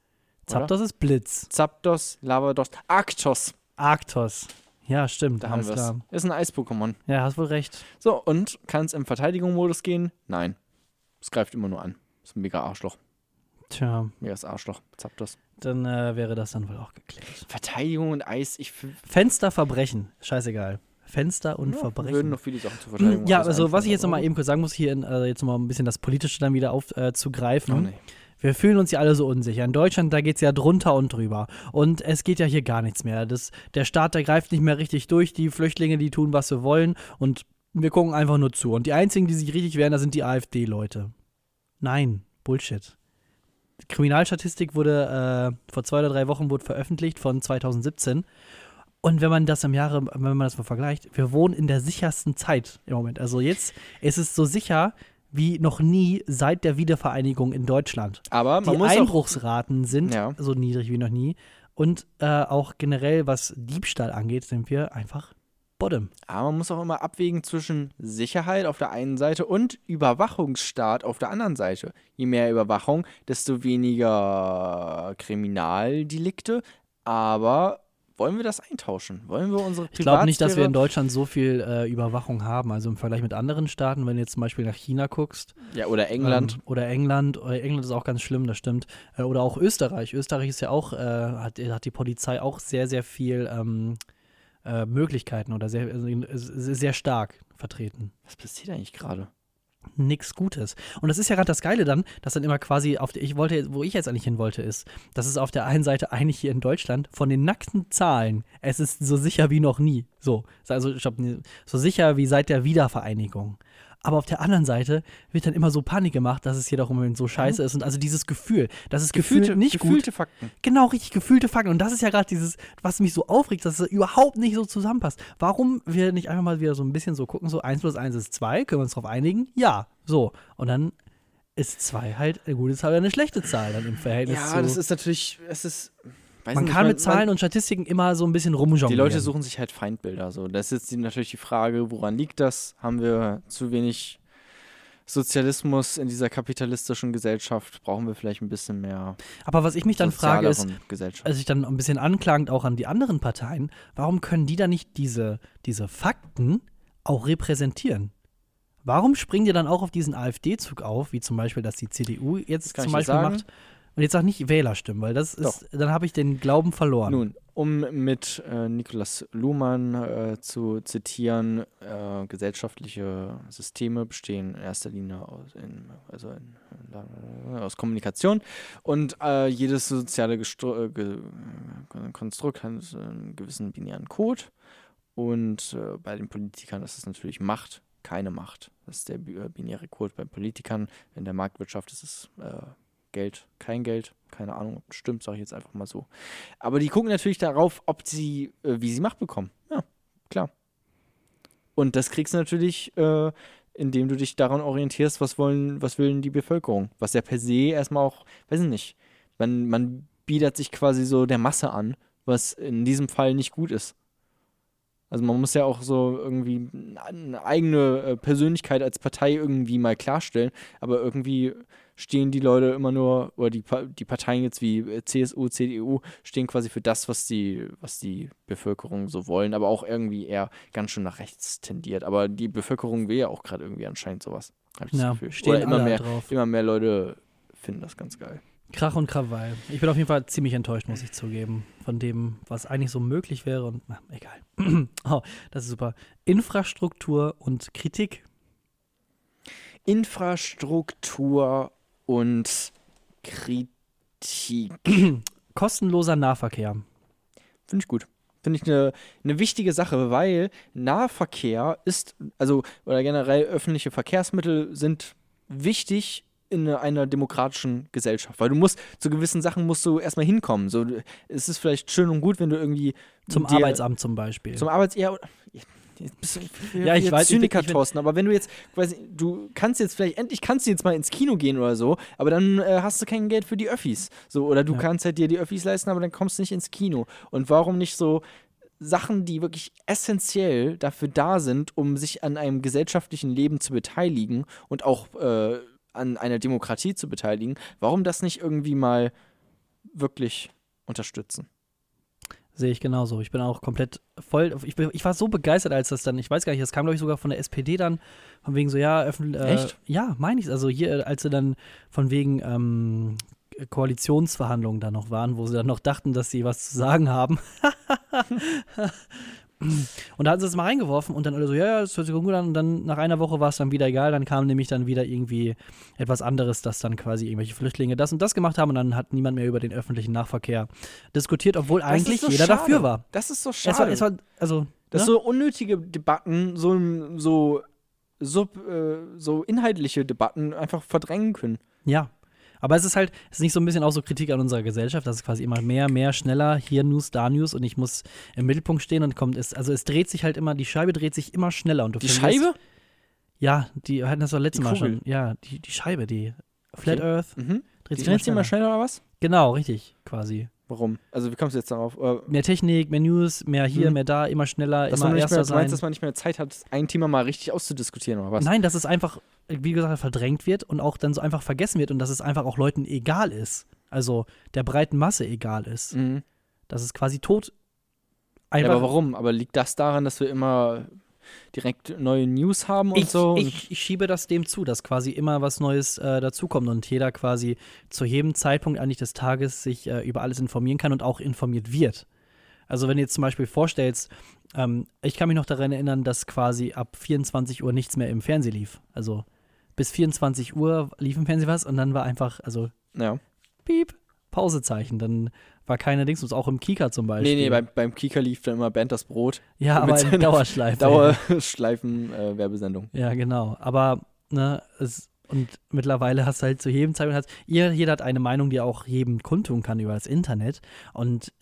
oder? Zapdos ist Blitz. Zapdos, Lavados, Arctos. Arktos. Ja, stimmt. Da haben wir es. Ist ein Eis-Pokémon. Ja, hast wohl recht. So, und kann es im Verteidigungsmodus gehen? Nein. Es greift immer nur an. Ist ein mega Arschloch. Tja, Megas Arschloch. Zapdos. dann äh, wäre das dann wohl auch geklärt. Verteidigung und Eis, ich Fenster verbrechen. Scheißegal. Fenster und ja, Verbrechen. würden noch viele Sachen zur Verteidigung. ja, also was ich jetzt nochmal eben kurz sagen muss, hier in, äh, jetzt nochmal ein bisschen das Politische dann wieder aufzugreifen. Oh, nee. Wir fühlen uns ja alle so unsicher. In Deutschland, da geht es ja drunter und drüber. Und es geht ja hier gar nichts mehr. Das, der Staat, der greift nicht mehr richtig durch. Die Flüchtlinge, die tun, was sie wollen. Und wir gucken einfach nur zu. Und die einzigen, die sich richtig wehren, das sind die AfD-Leute. Nein, Bullshit. Die Kriminalstatistik wurde äh, vor zwei oder drei Wochen wurde veröffentlicht von 2017. Und wenn man das im Jahre, wenn man das mal vergleicht, wir wohnen in der sichersten Zeit im Moment. Also jetzt ist es so sicher wie noch nie seit der Wiedervereinigung in Deutschland. Aber man Die muss auch, Einbruchsraten sind Ja. so niedrig wie noch nie. Und äh, auch generell, was Diebstahl angeht, sind wir einfach bottom. aber man muss auch immer abwägen zwischen Sicherheit auf der einen Seite und Überwachungsstaat auf der anderen Seite. Je mehr Überwachung, desto weniger Kriminaldelikte, aber wollen wir das eintauschen? Wollen wir unsere Ich glaube nicht, dass wir Privatsphäre- in Deutschland so viel äh, Überwachung haben. Also im Vergleich mit anderen Staaten, wenn du jetzt zum Beispiel nach China guckst. Ja, oder England. Ähm, oder England. Oder England ist auch ganz schlimm, das stimmt. Äh, oder auch Österreich. Österreich ist ja auch, äh, hat, hat die Polizei auch sehr, sehr viel ähm, äh, Möglichkeiten oder sehr, also, ist- ist sehr stark vertreten. Was passiert eigentlich gerade? Nix Gutes. Und das ist ja gerade das Geile dann, dass dann immer quasi auf der, ich wollte, wo ich jetzt eigentlich hin wollte, ist, dass es auf der einen Seite eigentlich hier in Deutschland von den nackten Zahlen, es ist so sicher wie noch nie. So, also ich glaub, so sicher wie seit der Wiedervereinigung. Aber auf der anderen Seite wird dann immer so Panik gemacht, dass es hier doch im Moment so scheiße ist. Und also dieses Gefühl, das ist gefühlt nicht gut. gefühlte Fakten. Genau, richtig gefühlte Fakten. Und das ist ja gerade dieses, was mich so aufregt, dass es überhaupt nicht so zusammenpasst. Warum wir nicht einfach mal wieder so ein bisschen so gucken, so 1 plus 1 ist 2, können wir uns darauf einigen? Ja, so. Und dann ist 2 halt eine gute Zahl oder eine schlechte Zahl dann im Verhältnis Ja, zu. das ist natürlich, es ist, weiß man nicht, kann mit Zahlen und Statistiken immer so ein bisschen rumjonglieren. Die Leute suchen sich halt Feindbilder. So. Das ist jetzt natürlich die Frage, woran liegt das? Haben wir zu wenig Sozialismus in dieser kapitalistischen Gesellschaft? Brauchen wir vielleicht ein bisschen mehr Aber was ich mich dann frage ist, also ich dann ein bisschen anklagend auch an die anderen Parteien, warum können die dann nicht diese, diese Fakten auch repräsentieren? Warum springen die dann auch auf diesen AfD-Zug auf, wie zum Beispiel, dass die CDU jetzt zum Beispiel macht? Und jetzt sag nicht Wählerstimmen, weil das ist, dann habe ich den Glauben verloren. Nun, um mit äh, Nikolaus Luhmann äh, zu zitieren, äh, gesellschaftliche Systeme bestehen in erster Linie aus, in, also in, aus Kommunikation und äh, jedes soziale Gestro äh, Ge äh, Konstrukt hat einen gewissen binären Code und bei den Politikern ist es natürlich Macht, keine Macht. Das ist der bi- binäre Code bei Politikern. In der Marktwirtschaft ist es Geld, kein Geld. Keine Ahnung, stimmt, sage ich jetzt einfach mal so. Aber die gucken natürlich darauf, ob sie, äh, wie sie Macht bekommen. Ja, klar. Und das kriegst du natürlich, äh, indem du dich daran orientierst, was wollen, was will die Bevölkerung. Was ja per se erstmal auch, weiß ich nicht, man, man biedert sich quasi so der Masse an, was in diesem Fall nicht gut ist. Also man muss ja auch so irgendwie eine eigene äh, Persönlichkeit als Partei irgendwie mal klarstellen, aber irgendwie stehen die Leute immer nur, oder die, die Parteien jetzt wie äh, CSU, CDU, stehen quasi für das, was die, was die Bevölkerung so wollen, aber auch irgendwie eher ganz schön nach rechts tendiert. Aber die Bevölkerung will ja auch gerade irgendwie anscheinend sowas. Hab ich Ja, das Gefühl. stehen Oder immer mehr, drauf. immer mehr Leute finden das ganz geil. Krach und Krawall. Ich bin auf jeden Fall ziemlich enttäuscht, muss ich zugeben, von dem, was eigentlich so möglich wäre. Und na, egal. oh, das ist super. Infrastruktur und Kritik. Infrastruktur und Kritik. Kostenloser Nahverkehr. Finde ich gut. Finde ich eine eine wichtige Sache, weil Nahverkehr ist, also, oder generell öffentliche Verkehrsmittel sind wichtig in einer demokratischen Gesellschaft, weil du musst, zu gewissen Sachen musst du erstmal hinkommen. So, es ist vielleicht schön und gut, wenn du irgendwie Zum Arbeitsamt zum Beispiel. Zum Arbeits... Ja, oder- jetzt bist du Ja, ich weiß, Zyniker, ich bin- Thorsten, aber wenn du jetzt, quasi, du kannst jetzt vielleicht, endlich kannst du jetzt mal ins Kino gehen oder so, aber dann äh, hast du kein Geld für die Öffis. So, oder du Ja. kannst halt dir die Öffis leisten, aber dann kommst du nicht ins Kino. Und warum nicht so Sachen, die wirklich essentiell dafür da sind, um sich an einem gesellschaftlichen Leben zu beteiligen und auch äh, an einer Demokratie zu beteiligen, warum das nicht irgendwie mal wirklich unterstützen? Sehe ich genauso. Ich bin auch komplett voll. Ich, bin, ich war so begeistert, als das dann, ich weiß gar nicht, das kam, glaube ich, sogar von der SPD dann, von wegen so, ja, öffentlich. Äh, Echt? Ja, meine ich. Also hier, als sie dann von wegen ähm, Koalitionsverhandlungen da noch waren, wo sie dann noch dachten, dass sie was zu sagen haben. Und da hatten sie es mal reingeworfen und dann alle so, ja, ja, das hört sich gut an. Und dann nach einer Woche war es dann wieder egal. Dann kam nämlich dann wieder irgendwie etwas anderes, dass dann quasi irgendwelche Flüchtlinge das und das gemacht haben und dann hat niemand mehr über den öffentlichen Nahverkehr diskutiert, obwohl Das eigentlich so jeder schade. dafür war. Das ist so Es schade. war, es war, also, dass ne? so unnötige Debatten, so, so, sub, äh, so inhaltliche Debatten einfach verdrängen können. ja. Aber es ist halt, es ist nicht so ein bisschen auch so Kritik an unserer Gesellschaft, dass es quasi immer mehr, mehr, schneller, hier News, da News und ich muss im Mittelpunkt stehen und kommt, es, also es dreht sich halt immer, die Scheibe dreht sich immer schneller und du Die verlierst- Scheibe? Ja, die hatten das doch letztes Mal schon. Ja, die, die Scheibe, die Flat Okay. Earth Mhm. dreht Die sich immer dreht sich immer schneller oder was? Genau, richtig, quasi. Warum? Also wie kommst du jetzt darauf? Äh, Mehr Technik, mehr News, mehr hier, Mhm. mehr da, immer schneller, dass immer man nicht erster mehr, du sein. meinst, dass man nicht mehr Zeit hat, ein Thema mal richtig auszudiskutieren oder was? Nein, dass es einfach, wie gesagt, verdrängt wird und auch dann so einfach vergessen wird und dass es einfach auch Leuten egal ist. Also der breiten Masse egal ist. Mhm. Dass es quasi tot einfach. aber warum? Aber liegt das daran, dass wir immer direkt neue News haben und ich, so? Ich, ich schiebe das dem zu, dass quasi immer was Neues äh, dazukommt und jeder quasi zu jedem Zeitpunkt eigentlich des Tages sich äh, über alles informieren kann und auch informiert wird. Also wenn du jetzt zum Beispiel vorstellst, ähm, ich kann mich noch daran erinnern, dass quasi ab 24 Uhr nichts mehr im Fernsehen lief. Also bis 24 Uhr lief im Fernsehen was und dann war einfach, also ja. piep, Pausezeichen. Dann war keine Dingsbums, auch im Kika zum Beispiel. Nee, nee, beim, beim Kika lief dann immer Band das Brot. ja, aber mit in Dauerschleife. Dauerschleifen-Werbesendung. Ja, genau. Aber, ne, es, und mittlerweile hast du halt zu jedem Zeitpunkt, hast, ihr, jeder hat eine Meinung, die auch jedem kundtun kann über das Internet. Und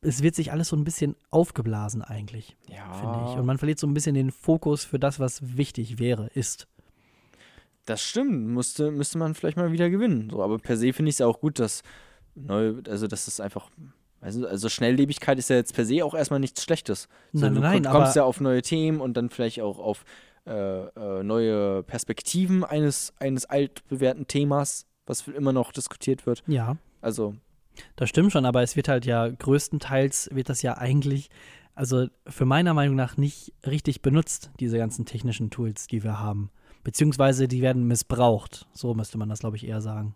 es wird sich alles so ein bisschen aufgeblasen eigentlich, ja, finde ich. Und man verliert so ein bisschen den Fokus für das, was wichtig wäre, ist. das stimmt. Musste, müsste man vielleicht mal wieder gewinnen. So, aber per se finde ich es ja auch gut, dass neu, also das ist einfach. Also, also Schnelllebigkeit ist ja jetzt per se auch erstmal nichts Schlechtes. So, Nein, du nein, ko- kommst ja auf neue Themen und dann vielleicht auch auf äh, äh, neue Perspektiven eines, eines altbewährten Themas, was immer noch diskutiert wird. Ja, Also, das stimmt schon, aber es wird halt ja größtenteils wird das ja eigentlich, also für meiner Meinung nach nicht richtig benutzt, diese ganzen technischen Tools, die wir haben. Beziehungsweise die werden missbraucht. So müsste man das, glaube ich, eher sagen.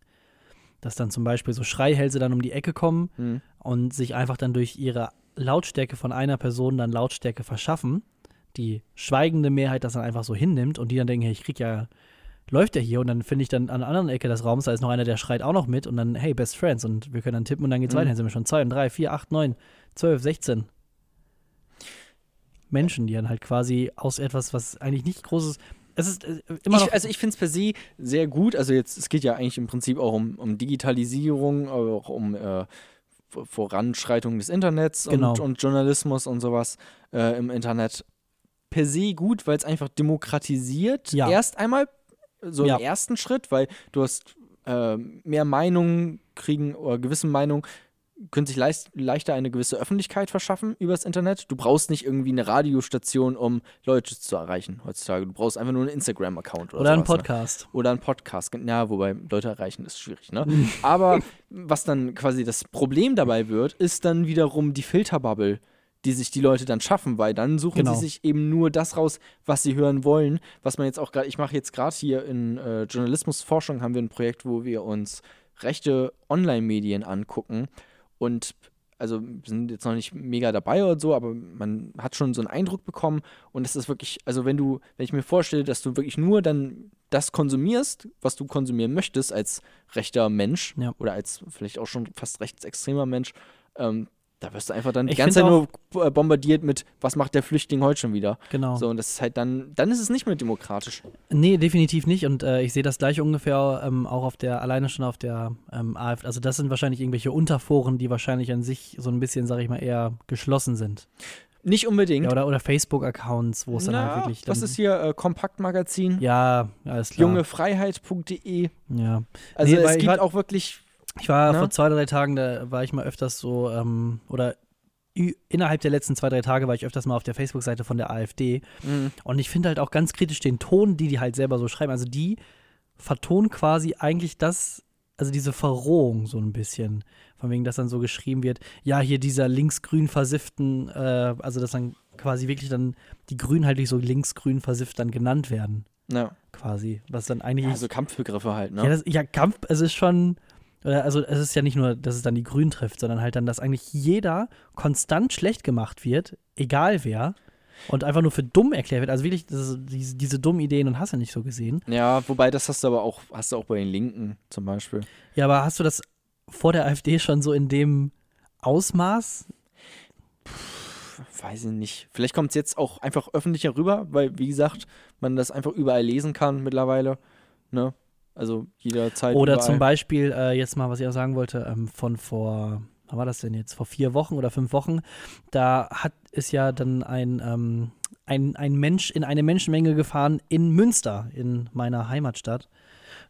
Dass dann zum Beispiel so Schreihälse dann um die Ecke kommen hm. und sich einfach dann durch ihre Lautstärke von einer Person dann Lautstärke verschaffen. Die schweigende Mehrheit das dann einfach so hinnimmt und die dann denken, hey, ich krieg ja, läuft der hier und dann finde ich dann an der anderen Ecke des Raums, da ist noch einer, der schreit auch noch mit und dann, hey, Best Friends und wir können dann tippen und dann geht's Mhm. weiter. Dann sind wir schon 2 und 3, 4, 8, 9, 12, 16 Menschen, die dann halt quasi aus etwas, was eigentlich nicht großes, es ist äh, immer noch, ich, also ich finde es per se sehr gut. Also jetzt, es geht ja eigentlich im Prinzip auch um, um Digitalisierung, auch um äh, Vor- Voranschreitung des Internets Genau. und, und Journalismus und sowas äh, im Internet. Per se gut, weil es einfach demokratisiert. Ja. Erst einmal so Ja. im ersten Schritt, weil du hast äh, mehr Meinungen kriegen oder gewisse Meinungen können sich leist, leichter eine gewisse Öffentlichkeit verschaffen übers Internet. Du brauchst nicht irgendwie eine Radiostation, um Leute zu erreichen heutzutage. Du brauchst einfach nur einen Instagram-Account oder, oder ein sowas, Ne? Podcast. Oder ein Podcast. Ja, wobei Leute erreichen ist schwierig, ne? Aber was dann quasi das Problem dabei wird, ist dann wiederum die Filterbubble, die sich die Leute dann schaffen, weil dann suchen Genau. sie sich eben nur das raus, was sie hören wollen. Was man jetzt auch gerade, ich mache jetzt gerade hier in äh, Journalismusforschung haben wir ein Projekt, wo wir uns rechte Online-Medien angucken und also wir sind jetzt noch nicht mega dabei oder so, aber man hat schon so einen Eindruck bekommen und es ist wirklich, also wenn du, wenn ich mir vorstelle, dass du wirklich nur dann das konsumierst, was du konsumieren möchtest als rechter Mensch Ja. oder als vielleicht auch schon fast rechtsextremer Mensch, ähm, da wirst du einfach dann die Ich ganze Zeit nur äh, bombardiert mit, was macht der Flüchtling heute schon wieder? Genau. So, und das ist halt dann, dann ist es nicht mehr demokratisch. Nee, definitiv nicht. Und äh, ich sehe das gleich ungefähr ähm, auch auf der, alleine schon auf der ähm, AfD. Also das sind wahrscheinlich irgendwelche Unterforen, die wahrscheinlich an sich so ein bisschen, sag ich mal, eher geschlossen sind. Nicht unbedingt. Ja, oder oder Facebook-Accounts, wo es dann halt wirklich. was dann- ist hier? Äh, Kompaktmagazin, Ja, alles klar. jungefreiheit.de. Ja. Also Nee, es gibt auch wirklich Ich war Ne? vor zwei, drei Tagen, da war ich mal öfters so, ähm, oder innerhalb der letzten zwei, drei Tage war ich öfters mal auf der Facebook-Seite von der AfD. Mhm. Und ich finde halt auch ganz kritisch den Ton, die die halt selber so schreiben. Also die vertonen quasi eigentlich das, also diese Verrohung so ein bisschen. Von wegen, dass dann so geschrieben wird, ja, hier dieser linksgrün versifften, äh, also dass dann quasi wirklich dann die Grünen halt nicht so linksgrün versifft dann genannt werden, Ja. quasi. Was dann eigentlich. Also Kampfbegriffe halt, ne? Ja, das, ja, Kampf, es ist schon, oder also es ist ja nicht nur, dass es dann die Grünen trifft, sondern halt dann, dass eigentlich jeder konstant schlecht gemacht wird, egal wer, und einfach nur für dumm erklärt wird. Also wirklich, ist, diese, diese dummen Ideen und hast du nicht so gesehen. Ja, wobei das hast du aber auch, hast du auch bei den Linken zum Beispiel. Ja, aber hast du das vor der AfD schon so in dem Ausmaß? Weiß ich nicht. Vielleicht kommt es jetzt auch einfach öffentlicher rüber, weil, wie gesagt, man das einfach überall lesen kann mittlerweile. Ne? Also jederzeit. Oder überall. zum Beispiel, äh, jetzt mal, was ich auch sagen wollte, ähm, von vor, wann war das denn jetzt? Vor vier Wochen oder fünf Wochen, da hat ist ja dann ein, ähm, ein, ein Mensch in eine Menschenmenge gefahren in Münster, in meiner Heimatstadt.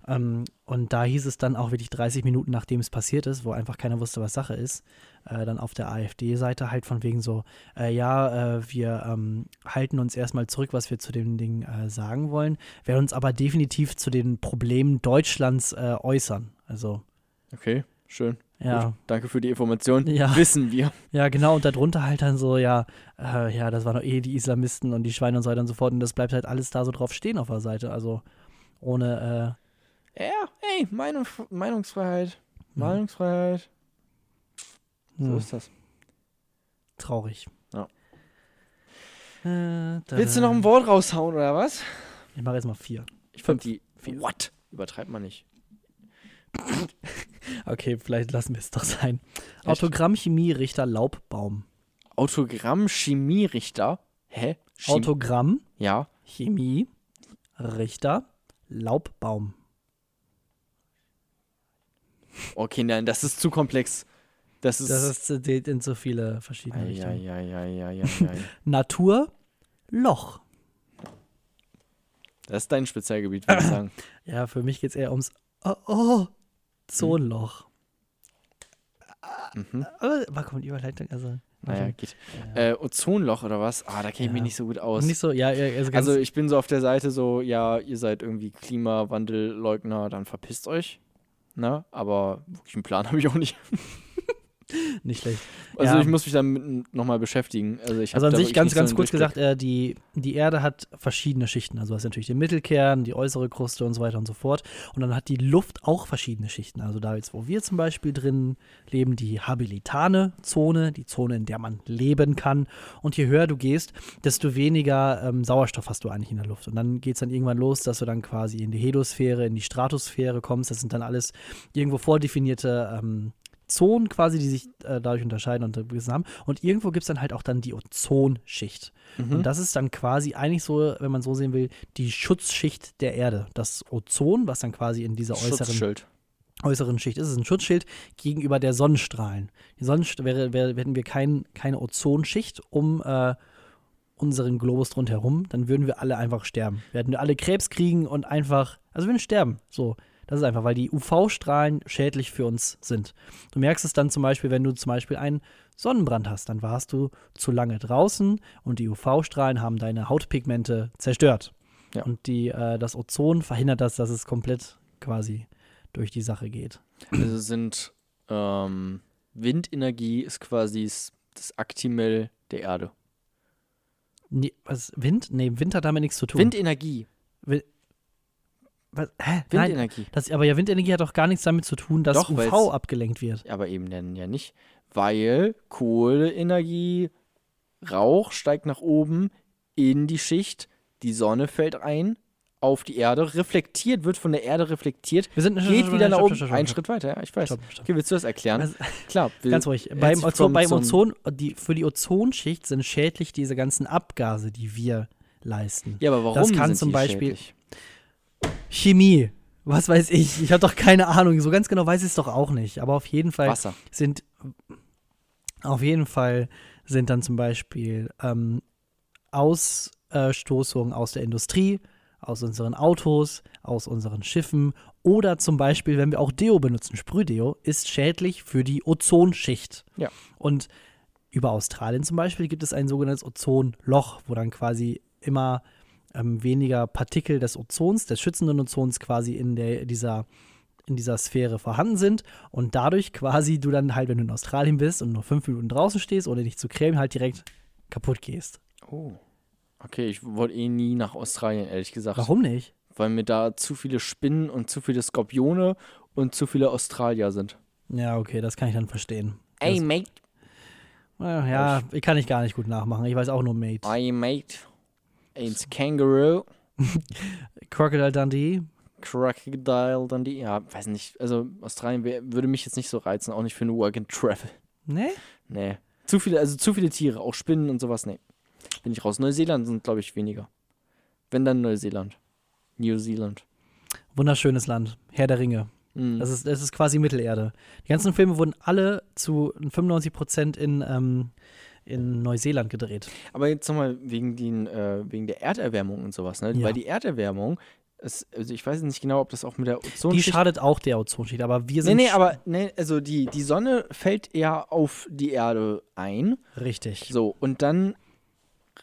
Ähm, und da hieß es dann auch wirklich 30 Minuten, nachdem es passiert ist, wo einfach keiner wusste, was Sache ist, äh, dann auf der AfD-Seite halt von wegen so, äh, ja, äh, wir ähm, halten uns erstmal zurück, was wir zu dem Ding äh, sagen wollen, werden uns aber definitiv zu den Problemen Deutschlands äh, äußern. Also Okay. schön. Ja. Gut, danke für die Information. Ja. Wissen wir. Ja, genau, und darunter halt dann so, ja, äh, ja, das waren doch eh die Islamisten und die Schweine und so weiter und so fort. Und das bleibt halt alles da so drauf stehen auf der Seite. Also ohne, Ja, ey, Meinung, Meinungsfreiheit. äh, Meinungsfreiheit. So hm, ist das. traurig. Ja. Äh, Willst du noch ein Wort raushauen oder was? Ich mache jetzt mal vier. Ich fand die. Vier. What? Übertreibt man nicht. Okay, vielleicht lassen wir es doch sein. Echt? Autogrammchemie Richter Laubbaum. Autogramm Chemierichter. Hä? Chem Autogramm ja. Chemie Richter Laubbaum. Okay, nein, das ist zu komplex. Das ist. Das ist in so viele verschiedene Ei, Richtungen. ei, ei, ei, ei. Natur Loch. Das ist dein Spezialgebiet, würde ich sagen. Ja, für mich geht es eher ums Oh, oh Zonenloch. Mhm. Aber war kommt die Überleitung? Also, Naja, geht. ja. Äh, Ozonloch oder was? Ah, da kenne ich mich Ja. nicht so gut aus. nicht so, ja, also, Also ich bin so auf der Seite so, ja, ihr seid irgendwie Klimawandelleugner, dann verpisst euch. Ne? Aber wirklich einen Plan habe ich auch nicht. nicht schlecht. Also Ja. ich muss mich damit nochmal beschäftigen. Also, ich Also an sich ganz, so ganz einen kurz gesagt, äh, die, die Erde hat verschiedene Schichten. Also du hast natürlich den Mittelkern, die äußere Kruste und so weiter und so fort. Und dann hat die Luft auch verschiedene Schichten. Also da jetzt, wo wir zum Beispiel drin leben, die habilitane Zone, die Zone, in der man leben kann. Und je höher du gehst, desto weniger ähm, Sauerstoff hast du eigentlich in der Luft. Und dann geht es dann irgendwann los, dass du dann quasi in die Hedosphäre, in die Stratosphäre kommst. Das sind dann alles irgendwo vordefinierte ähm, Zonen quasi, die sich äh, dadurch unterscheiden und haben. Und irgendwo gibt es dann halt auch dann die Ozonschicht. Mhm. Und das ist dann quasi eigentlich so, wenn man so sehen will, die Schutzschicht der Erde. Das Ozon, was dann quasi in dieser äußeren, äußeren Schicht ist, ist ein Schutzschild gegenüber der Sonnenstrahlen. Die Sonnenst wäre, wäre, hätten wir kein, keine Ozonschicht um äh, unseren Globus drumherum, dann würden wir alle einfach sterben. Wir hätten alle Krebs kriegen und einfach, also wir würden sterben. So. Das ist einfach, weil die UV-Strahlen schädlich für uns sind. Du merkst es dann zum Beispiel, wenn du zum Beispiel einen Sonnenbrand hast, dann warst du zu lange draußen und die UV-Strahlen haben deine Hautpigmente zerstört. Ja. Und die, äh, das Ozon verhindert das, dass es komplett quasi durch die Sache geht. Also sind ähm, Windenergie ist quasi das Aktimel der Erde. Nee, was, Wind? Nee, Wind hat damit nichts zu tun. Windenergie. Was, hä? Nein, Windenergie. das, aber ja, Windenergie hat doch gar nichts damit zu tun, dass Doch, UV abgelenkt wird. Aber eben dann ja nicht. Weil Kohleenergie, Rauch steigt nach oben in die Schicht, die Sonne fällt ein auf die Erde, reflektiert, wird von der Erde reflektiert, Wir sind geht wieder nach stopp, oben. stopp, stopp, Einen stopp, Schritt weiter, ja, ich weiß. stopp, stopp. Okay, willst du das erklären? Also, Klar. Ganz ruhig. Beim Ozon, beim Ozon die, für die Ozonschicht sind schädlich diese ganzen Abgase, die wir leisten. Ja, aber warum das kann sind zum Beispiel- schädlich? Chemie. Was weiß ich? Ich habe doch keine Ahnung. So ganz genau weiß ich es doch auch nicht. Aber auf jeden Fall Wasser. sind auf jeden Fall sind dann zum Beispiel ähm, Ausstoßungen aus der Industrie, aus unseren Autos, aus unseren Schiffen oder zum Beispiel, wenn wir auch Deo benutzen, Sprühdeo, ist schädlich für die Ozonschicht. Ja. Und über Australien zum Beispiel gibt es ein sogenanntes Ozonloch, wo dann quasi immer ähm, weniger Partikel des Ozons, des schützenden Ozons quasi in der, dieser in dieser Sphäre vorhanden sind und dadurch quasi du dann halt, wenn du in Australien bist und nur fünf Minuten draußen stehst, ohne dich zu cremen, halt direkt kaputt gehst. Oh. Okay, ich wollte eh nie nach Australien, ehrlich gesagt. Warum nicht? Weil mir da zu viele Spinnen und zu viele Skorpione und zu viele Australier sind. Ja, okay, das kann ich dann verstehen. Ey, Das, mate. äh, ja, ich kann ich gar nicht gut nachmachen. Ich weiß auch nur Mate. Ey, mate. It's Kangaroo. Crocodile Dundee. Crocodile, dann die. Ja, weiß nicht. Also, Australien würde mich jetzt nicht so reizen, auch nicht für eine Work and Travel. Ne? Nee. Zu viele, also zu viele Tiere, auch Spinnen und sowas, nee. Bin ich raus. Neuseeland sind, glaube ich, weniger. Wenn dann Neuseeland. New Zealand. Wunderschönes Land. Herr der Ringe. Mhm. Das ist, das ist quasi Mittelerde. Die ganzen Filme wurden alle zu 95 Prozent in, ähm, in Neuseeland gedreht. Aber jetzt nochmal wegen, den, äh, wegen der Erderwärmung und sowas, ne? Ja. Weil die Erderwärmung, ist, also ich weiß nicht genau, ob das auch mit der Die Ozonschicht schadet auch der Ozonschicht, aber wir Nee, sind nee, aber nee, also die, die Sonne fällt eher auf die Erde ein. richtig. So, und dann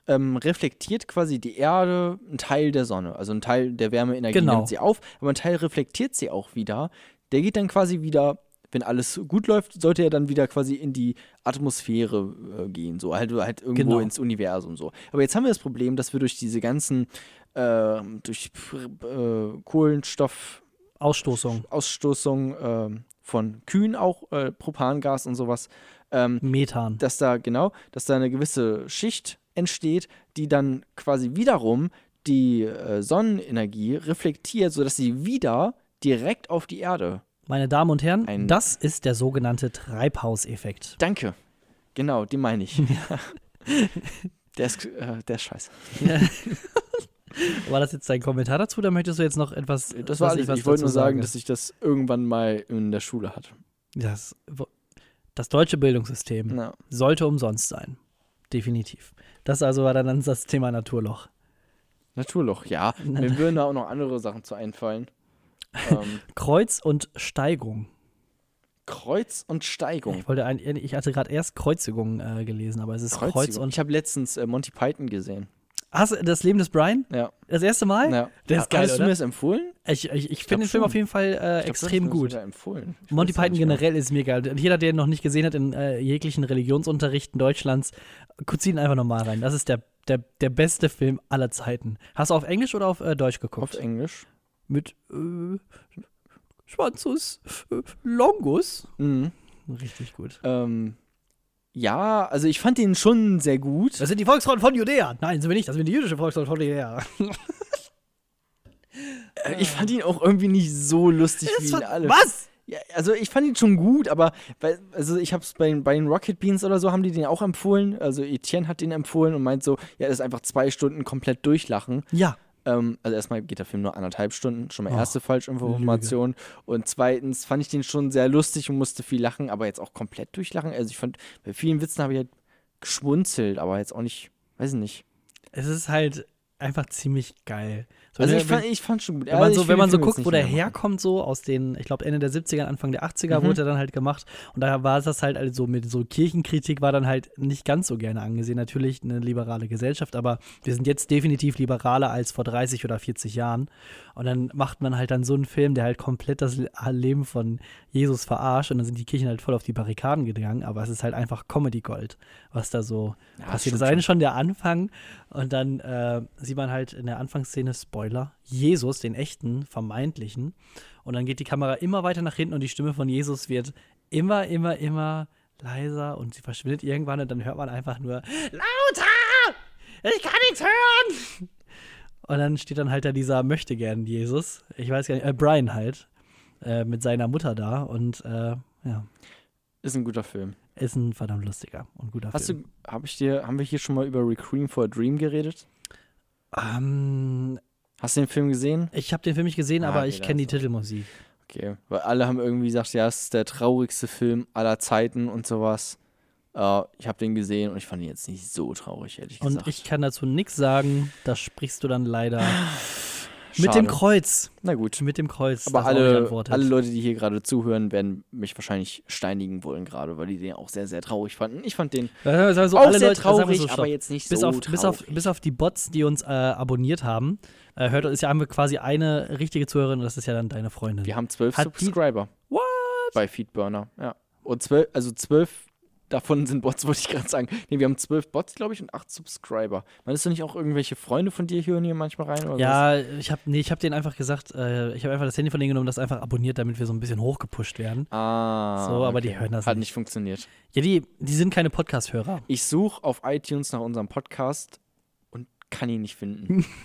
ähm, reflektiert quasi die Erde einen Teil der Sonne. Also ein Teil der Wärmeenergie Genau. nimmt sie auf, aber ein Teil reflektiert sie auch wieder. Der geht dann quasi wieder wenn alles gut läuft, sollte er dann wieder quasi in die Atmosphäre äh, gehen, so halt, halt irgendwo Genau. ins Universum so. Aber jetzt haben wir das Problem, dass wir durch diese ganzen äh, durch äh, Kohlenstoff Ausstoßung, Ausstoßung ähm, von Kühen auch, äh, Propangas und sowas, ähm, Methan. dass da genau, dass da eine gewisse Schicht entsteht, die dann quasi wiederum die äh, Sonnenenergie reflektiert, sodass sie wieder direkt auf die Erde. Meine Damen und Herren, Ein- das ist der sogenannte Treibhauseffekt. Danke. Genau, den meine ich. der, ist, äh, der ist scheiße. War das jetzt dein Kommentar dazu oder möchtest du jetzt noch etwas? Das war alles. was Ich wollte nur sagen, sage? dass ich das irgendwann mal in der Schule hatte. das, das deutsche Bildungssystem Na, sollte umsonst sein. Definitiv. Das also war dann das Thema Naturloch. Naturloch, ja. Mir würden da auch noch andere Sachen zu einfallen. Ähm, Kreuz und Steigung. Kreuz und Steigung. Ich, wollte ein, ich hatte gerade erst Kreuzigung äh, gelesen, aber es ist Kreuz Kreuzigung. und. Ich habe letztens äh, Monty Python gesehen. Hast du das Leben des Brian? Ja. Das erste Mal? ja. Der ist geil, Hast du mir das empfohlen? Ich, ich, ich glaub finde den Film schon. auf jeden Fall äh, Ich glaub, extrem mir gut. Empfohlen. Ich Monty Python generell ist mir geil. Und Jeder, der ihn noch nicht gesehen hat in äh, jeglichen Religionsunterrichten Deutschlands, guckt ihn einfach nochmal rein. Das ist der, der, der beste Film aller Zeiten. Hast du auf Englisch oder auf äh, Deutsch geguckt? Auf Englisch. Mit äh, Schwanzus äh, Longus. Mhm. Richtig gut. Ähm, ja, also ich fand den schon sehr gut. Das sind die Volksfrauen von Judäa. Nein, sind wir nicht. Das sind die jüdische Volksfrauen von Judäa. Äh, Ich fand ihn auch irgendwie nicht so lustig wie ihn alle. Was? Ja, also ich fand ihn schon gut, aber weil, also ich habe es bei, bei den Rocket Beans oder so haben die den auch empfohlen. Also Etienne hat den empfohlen und meint so, ja, das ist einfach zwei Stunden komplett durchlachen. Ja. Ähm, also erstmal geht der Film nur anderthalb Stunden, schon mal Oh, erste Falschinformation. Und zweitens fand ich den schon sehr lustig und musste viel lachen, aber jetzt auch komplett durchlachen. Also ich fand, bei vielen Witzen habe ich halt geschmunzelt, aber jetzt auch nicht, weiß ich nicht. Es ist halt einfach ziemlich geil. So, Also ne, ich fand, ich fand schon gut. Wenn man Also so, wenn man so guckt, wo der herkommt, so aus den, ich glaube Ende der 70er, Anfang der 80er Mhm. wurde er dann halt gemacht. Und da war das halt also mit so Kirchenkritik war dann halt nicht ganz so gerne angesehen. Natürlich eine liberale Gesellschaft, aber wir sind jetzt definitiv liberaler als vor 30 oder 40 Jahren. Und dann macht man halt dann so einen Film, der halt komplett das Leben von Jesus verarscht. Und dann sind die Kirchen halt voll auf die Barrikaden gegangen. Aber es ist halt einfach Comedy Gold, was da so Ja, passiert. Das eine schon der Anfang und dann äh, sieht man halt in der Anfangsszene Spoiler Jesus, den echten, vermeintlichen. Und dann geht die Kamera immer weiter nach hinten und die Stimme von Jesus wird immer, immer, immer leiser und sie verschwindet irgendwann und dann hört man einfach nur lauter! Ich kann nichts hören! Und dann steht dann halt da dieser Möchtegern Jesus, ich weiß gar nicht, äh, Brian halt, äh, mit seiner Mutter da und äh, ja, Ist ein guter Film. ist ein verdammt lustiger und guter Hast Film. du, habe ich dir, haben wir hier schon mal über Requiem for a Dream geredet? Ähm, Hast du den Film gesehen? Ich habe den Film nicht gesehen, Ah, aber okay, ich kenne die hast du- Titelmusik. Okay, weil alle haben irgendwie gesagt, ja, es ist der traurigste Film aller Zeiten und sowas. Äh, ich habe den gesehen und ich fand ihn jetzt nicht so traurig, ehrlich Und gesagt. ich kann dazu nichts sagen. Da sprichst du dann leider mit Schade. dem Kreuz. Na gut. Mit dem Kreuz. Aber alle, alle Leute, die hier gerade zuhören, werden mich wahrscheinlich steinigen wollen gerade, weil die den auch sehr, sehr traurig fanden. Ich fand den Äh, sagen wir so, auch alle sehr Leute, traurig, so, aber jetzt nicht bis so auf, bis, auf, traurig. bis auf die Bots, die uns äh, abonniert haben, äh, hört ist ja haben wir quasi eine richtige Zuhörerin und das ist ja dann deine Freundin. Wir haben zwölf Hat die- Subscriber What? bei Feedburner. Ja. Und zwölf, also zwölf davon sind Bots, wollte ich gerade sagen. Nee, wir haben zwölf Bots, glaube ich, und acht Subscriber. Meinst du nicht auch irgendwelche Freunde von dir hören hier manchmal rein? Oder was? Ja, ich habe nee, ich hab denen einfach gesagt, äh, ich habe einfach das Handy von denen genommen, das einfach abonniert, damit wir so ein bisschen hochgepusht werden. Ah. So, aber okay. die hören das Hat nicht. nicht funktioniert. Ja, die, die sind keine Podcast-Hörer. Ich suche auf iTunes nach unserem Podcast und kann ihn nicht finden.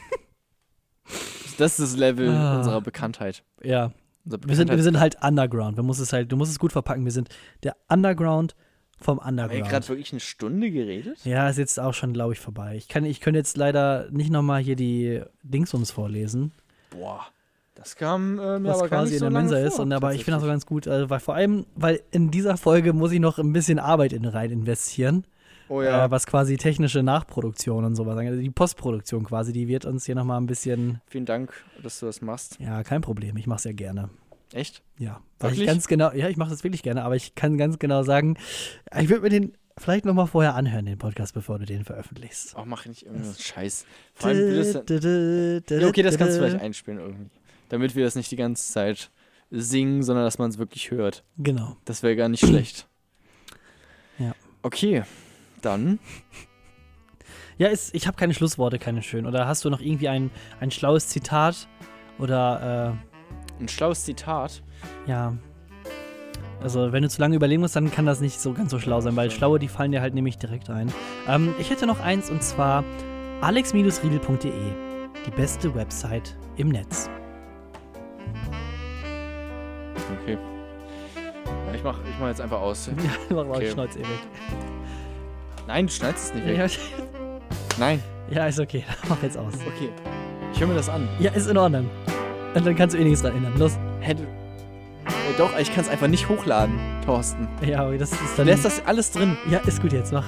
das ist das Level Ah. unserer Bekanntheit. Ja, Unser Wir sind, wir Bekanntheit- sind halt Underground. Man muss es halt, du musst es gut verpacken. Wir sind der Underground vom Haben wir Underground. gerade wirklich eine Stunde geredet? Ja, ist jetzt auch schon, glaube ich, vorbei. Ich kann, ich könnte jetzt leider nicht nochmal hier die Dingsums vorlesen, Boah. Das kam äh, mir was aber quasi in so der lange Mensa ist. vor, Und, aber ich finde das auch tatsächlich. ganz gut, äh, weil vor allem, weil in dieser Folge muss ich noch ein bisschen Arbeit in rein investieren, Oh ja. äh, was quasi technische Nachproduktion und sowas angeht. Also die Postproduktion quasi, die wird uns hier nochmal ein bisschen, Vielen Dank, dass du das machst. ja, kein Problem. Ich mache es ja gerne. Echt? Ja, weil ich ganz genau, ja, ich mache das wirklich gerne, aber ich kann ganz genau sagen, ich würde mir den vielleicht noch mal vorher anhören, den Podcast, bevor du den veröffentlichst. Auch mach nicht irgendeinen Scheiß. Vor allem, will das ja, okay, das kannst du vielleicht einspielen irgendwie. Damit wir das nicht die ganze Zeit singen, sondern dass man es wirklich hört. Genau. Das wäre gar nicht schlecht. Ja. Okay, dann. Ja, ist, ich habe keine Schlussworte, keine schön. Oder hast du noch irgendwie ein, ein schlaues Zitat? Oder, Ein schlaues Zitat. ja. Also, wenn du zu lange überlegen musst, dann kann das nicht so ganz so schlau sein, weil schlaue, die fallen dir halt nämlich direkt ein. Ähm, ich hätte noch eins und zwar alex-riedel.de. Die beste Website im Netz. Okay. Ja, ich mach, ich mach jetzt einfach aus. Ja, mach mal Okay. Schnauze eh weg. Nein, du schneidest es nicht weg. Ja, Nein. ja, ist okay. Mach jetzt aus. Okay. Ich höre mir das an. Ja, ist in Ordnung. Und dann kannst du eh nichts dran ändern. Los. Hä, du. Ja, doch, ich kann es einfach nicht hochladen, Thorsten. Ja, okay, das ist dann. lässt das alles drin. ja, ist gut jetzt. Mach.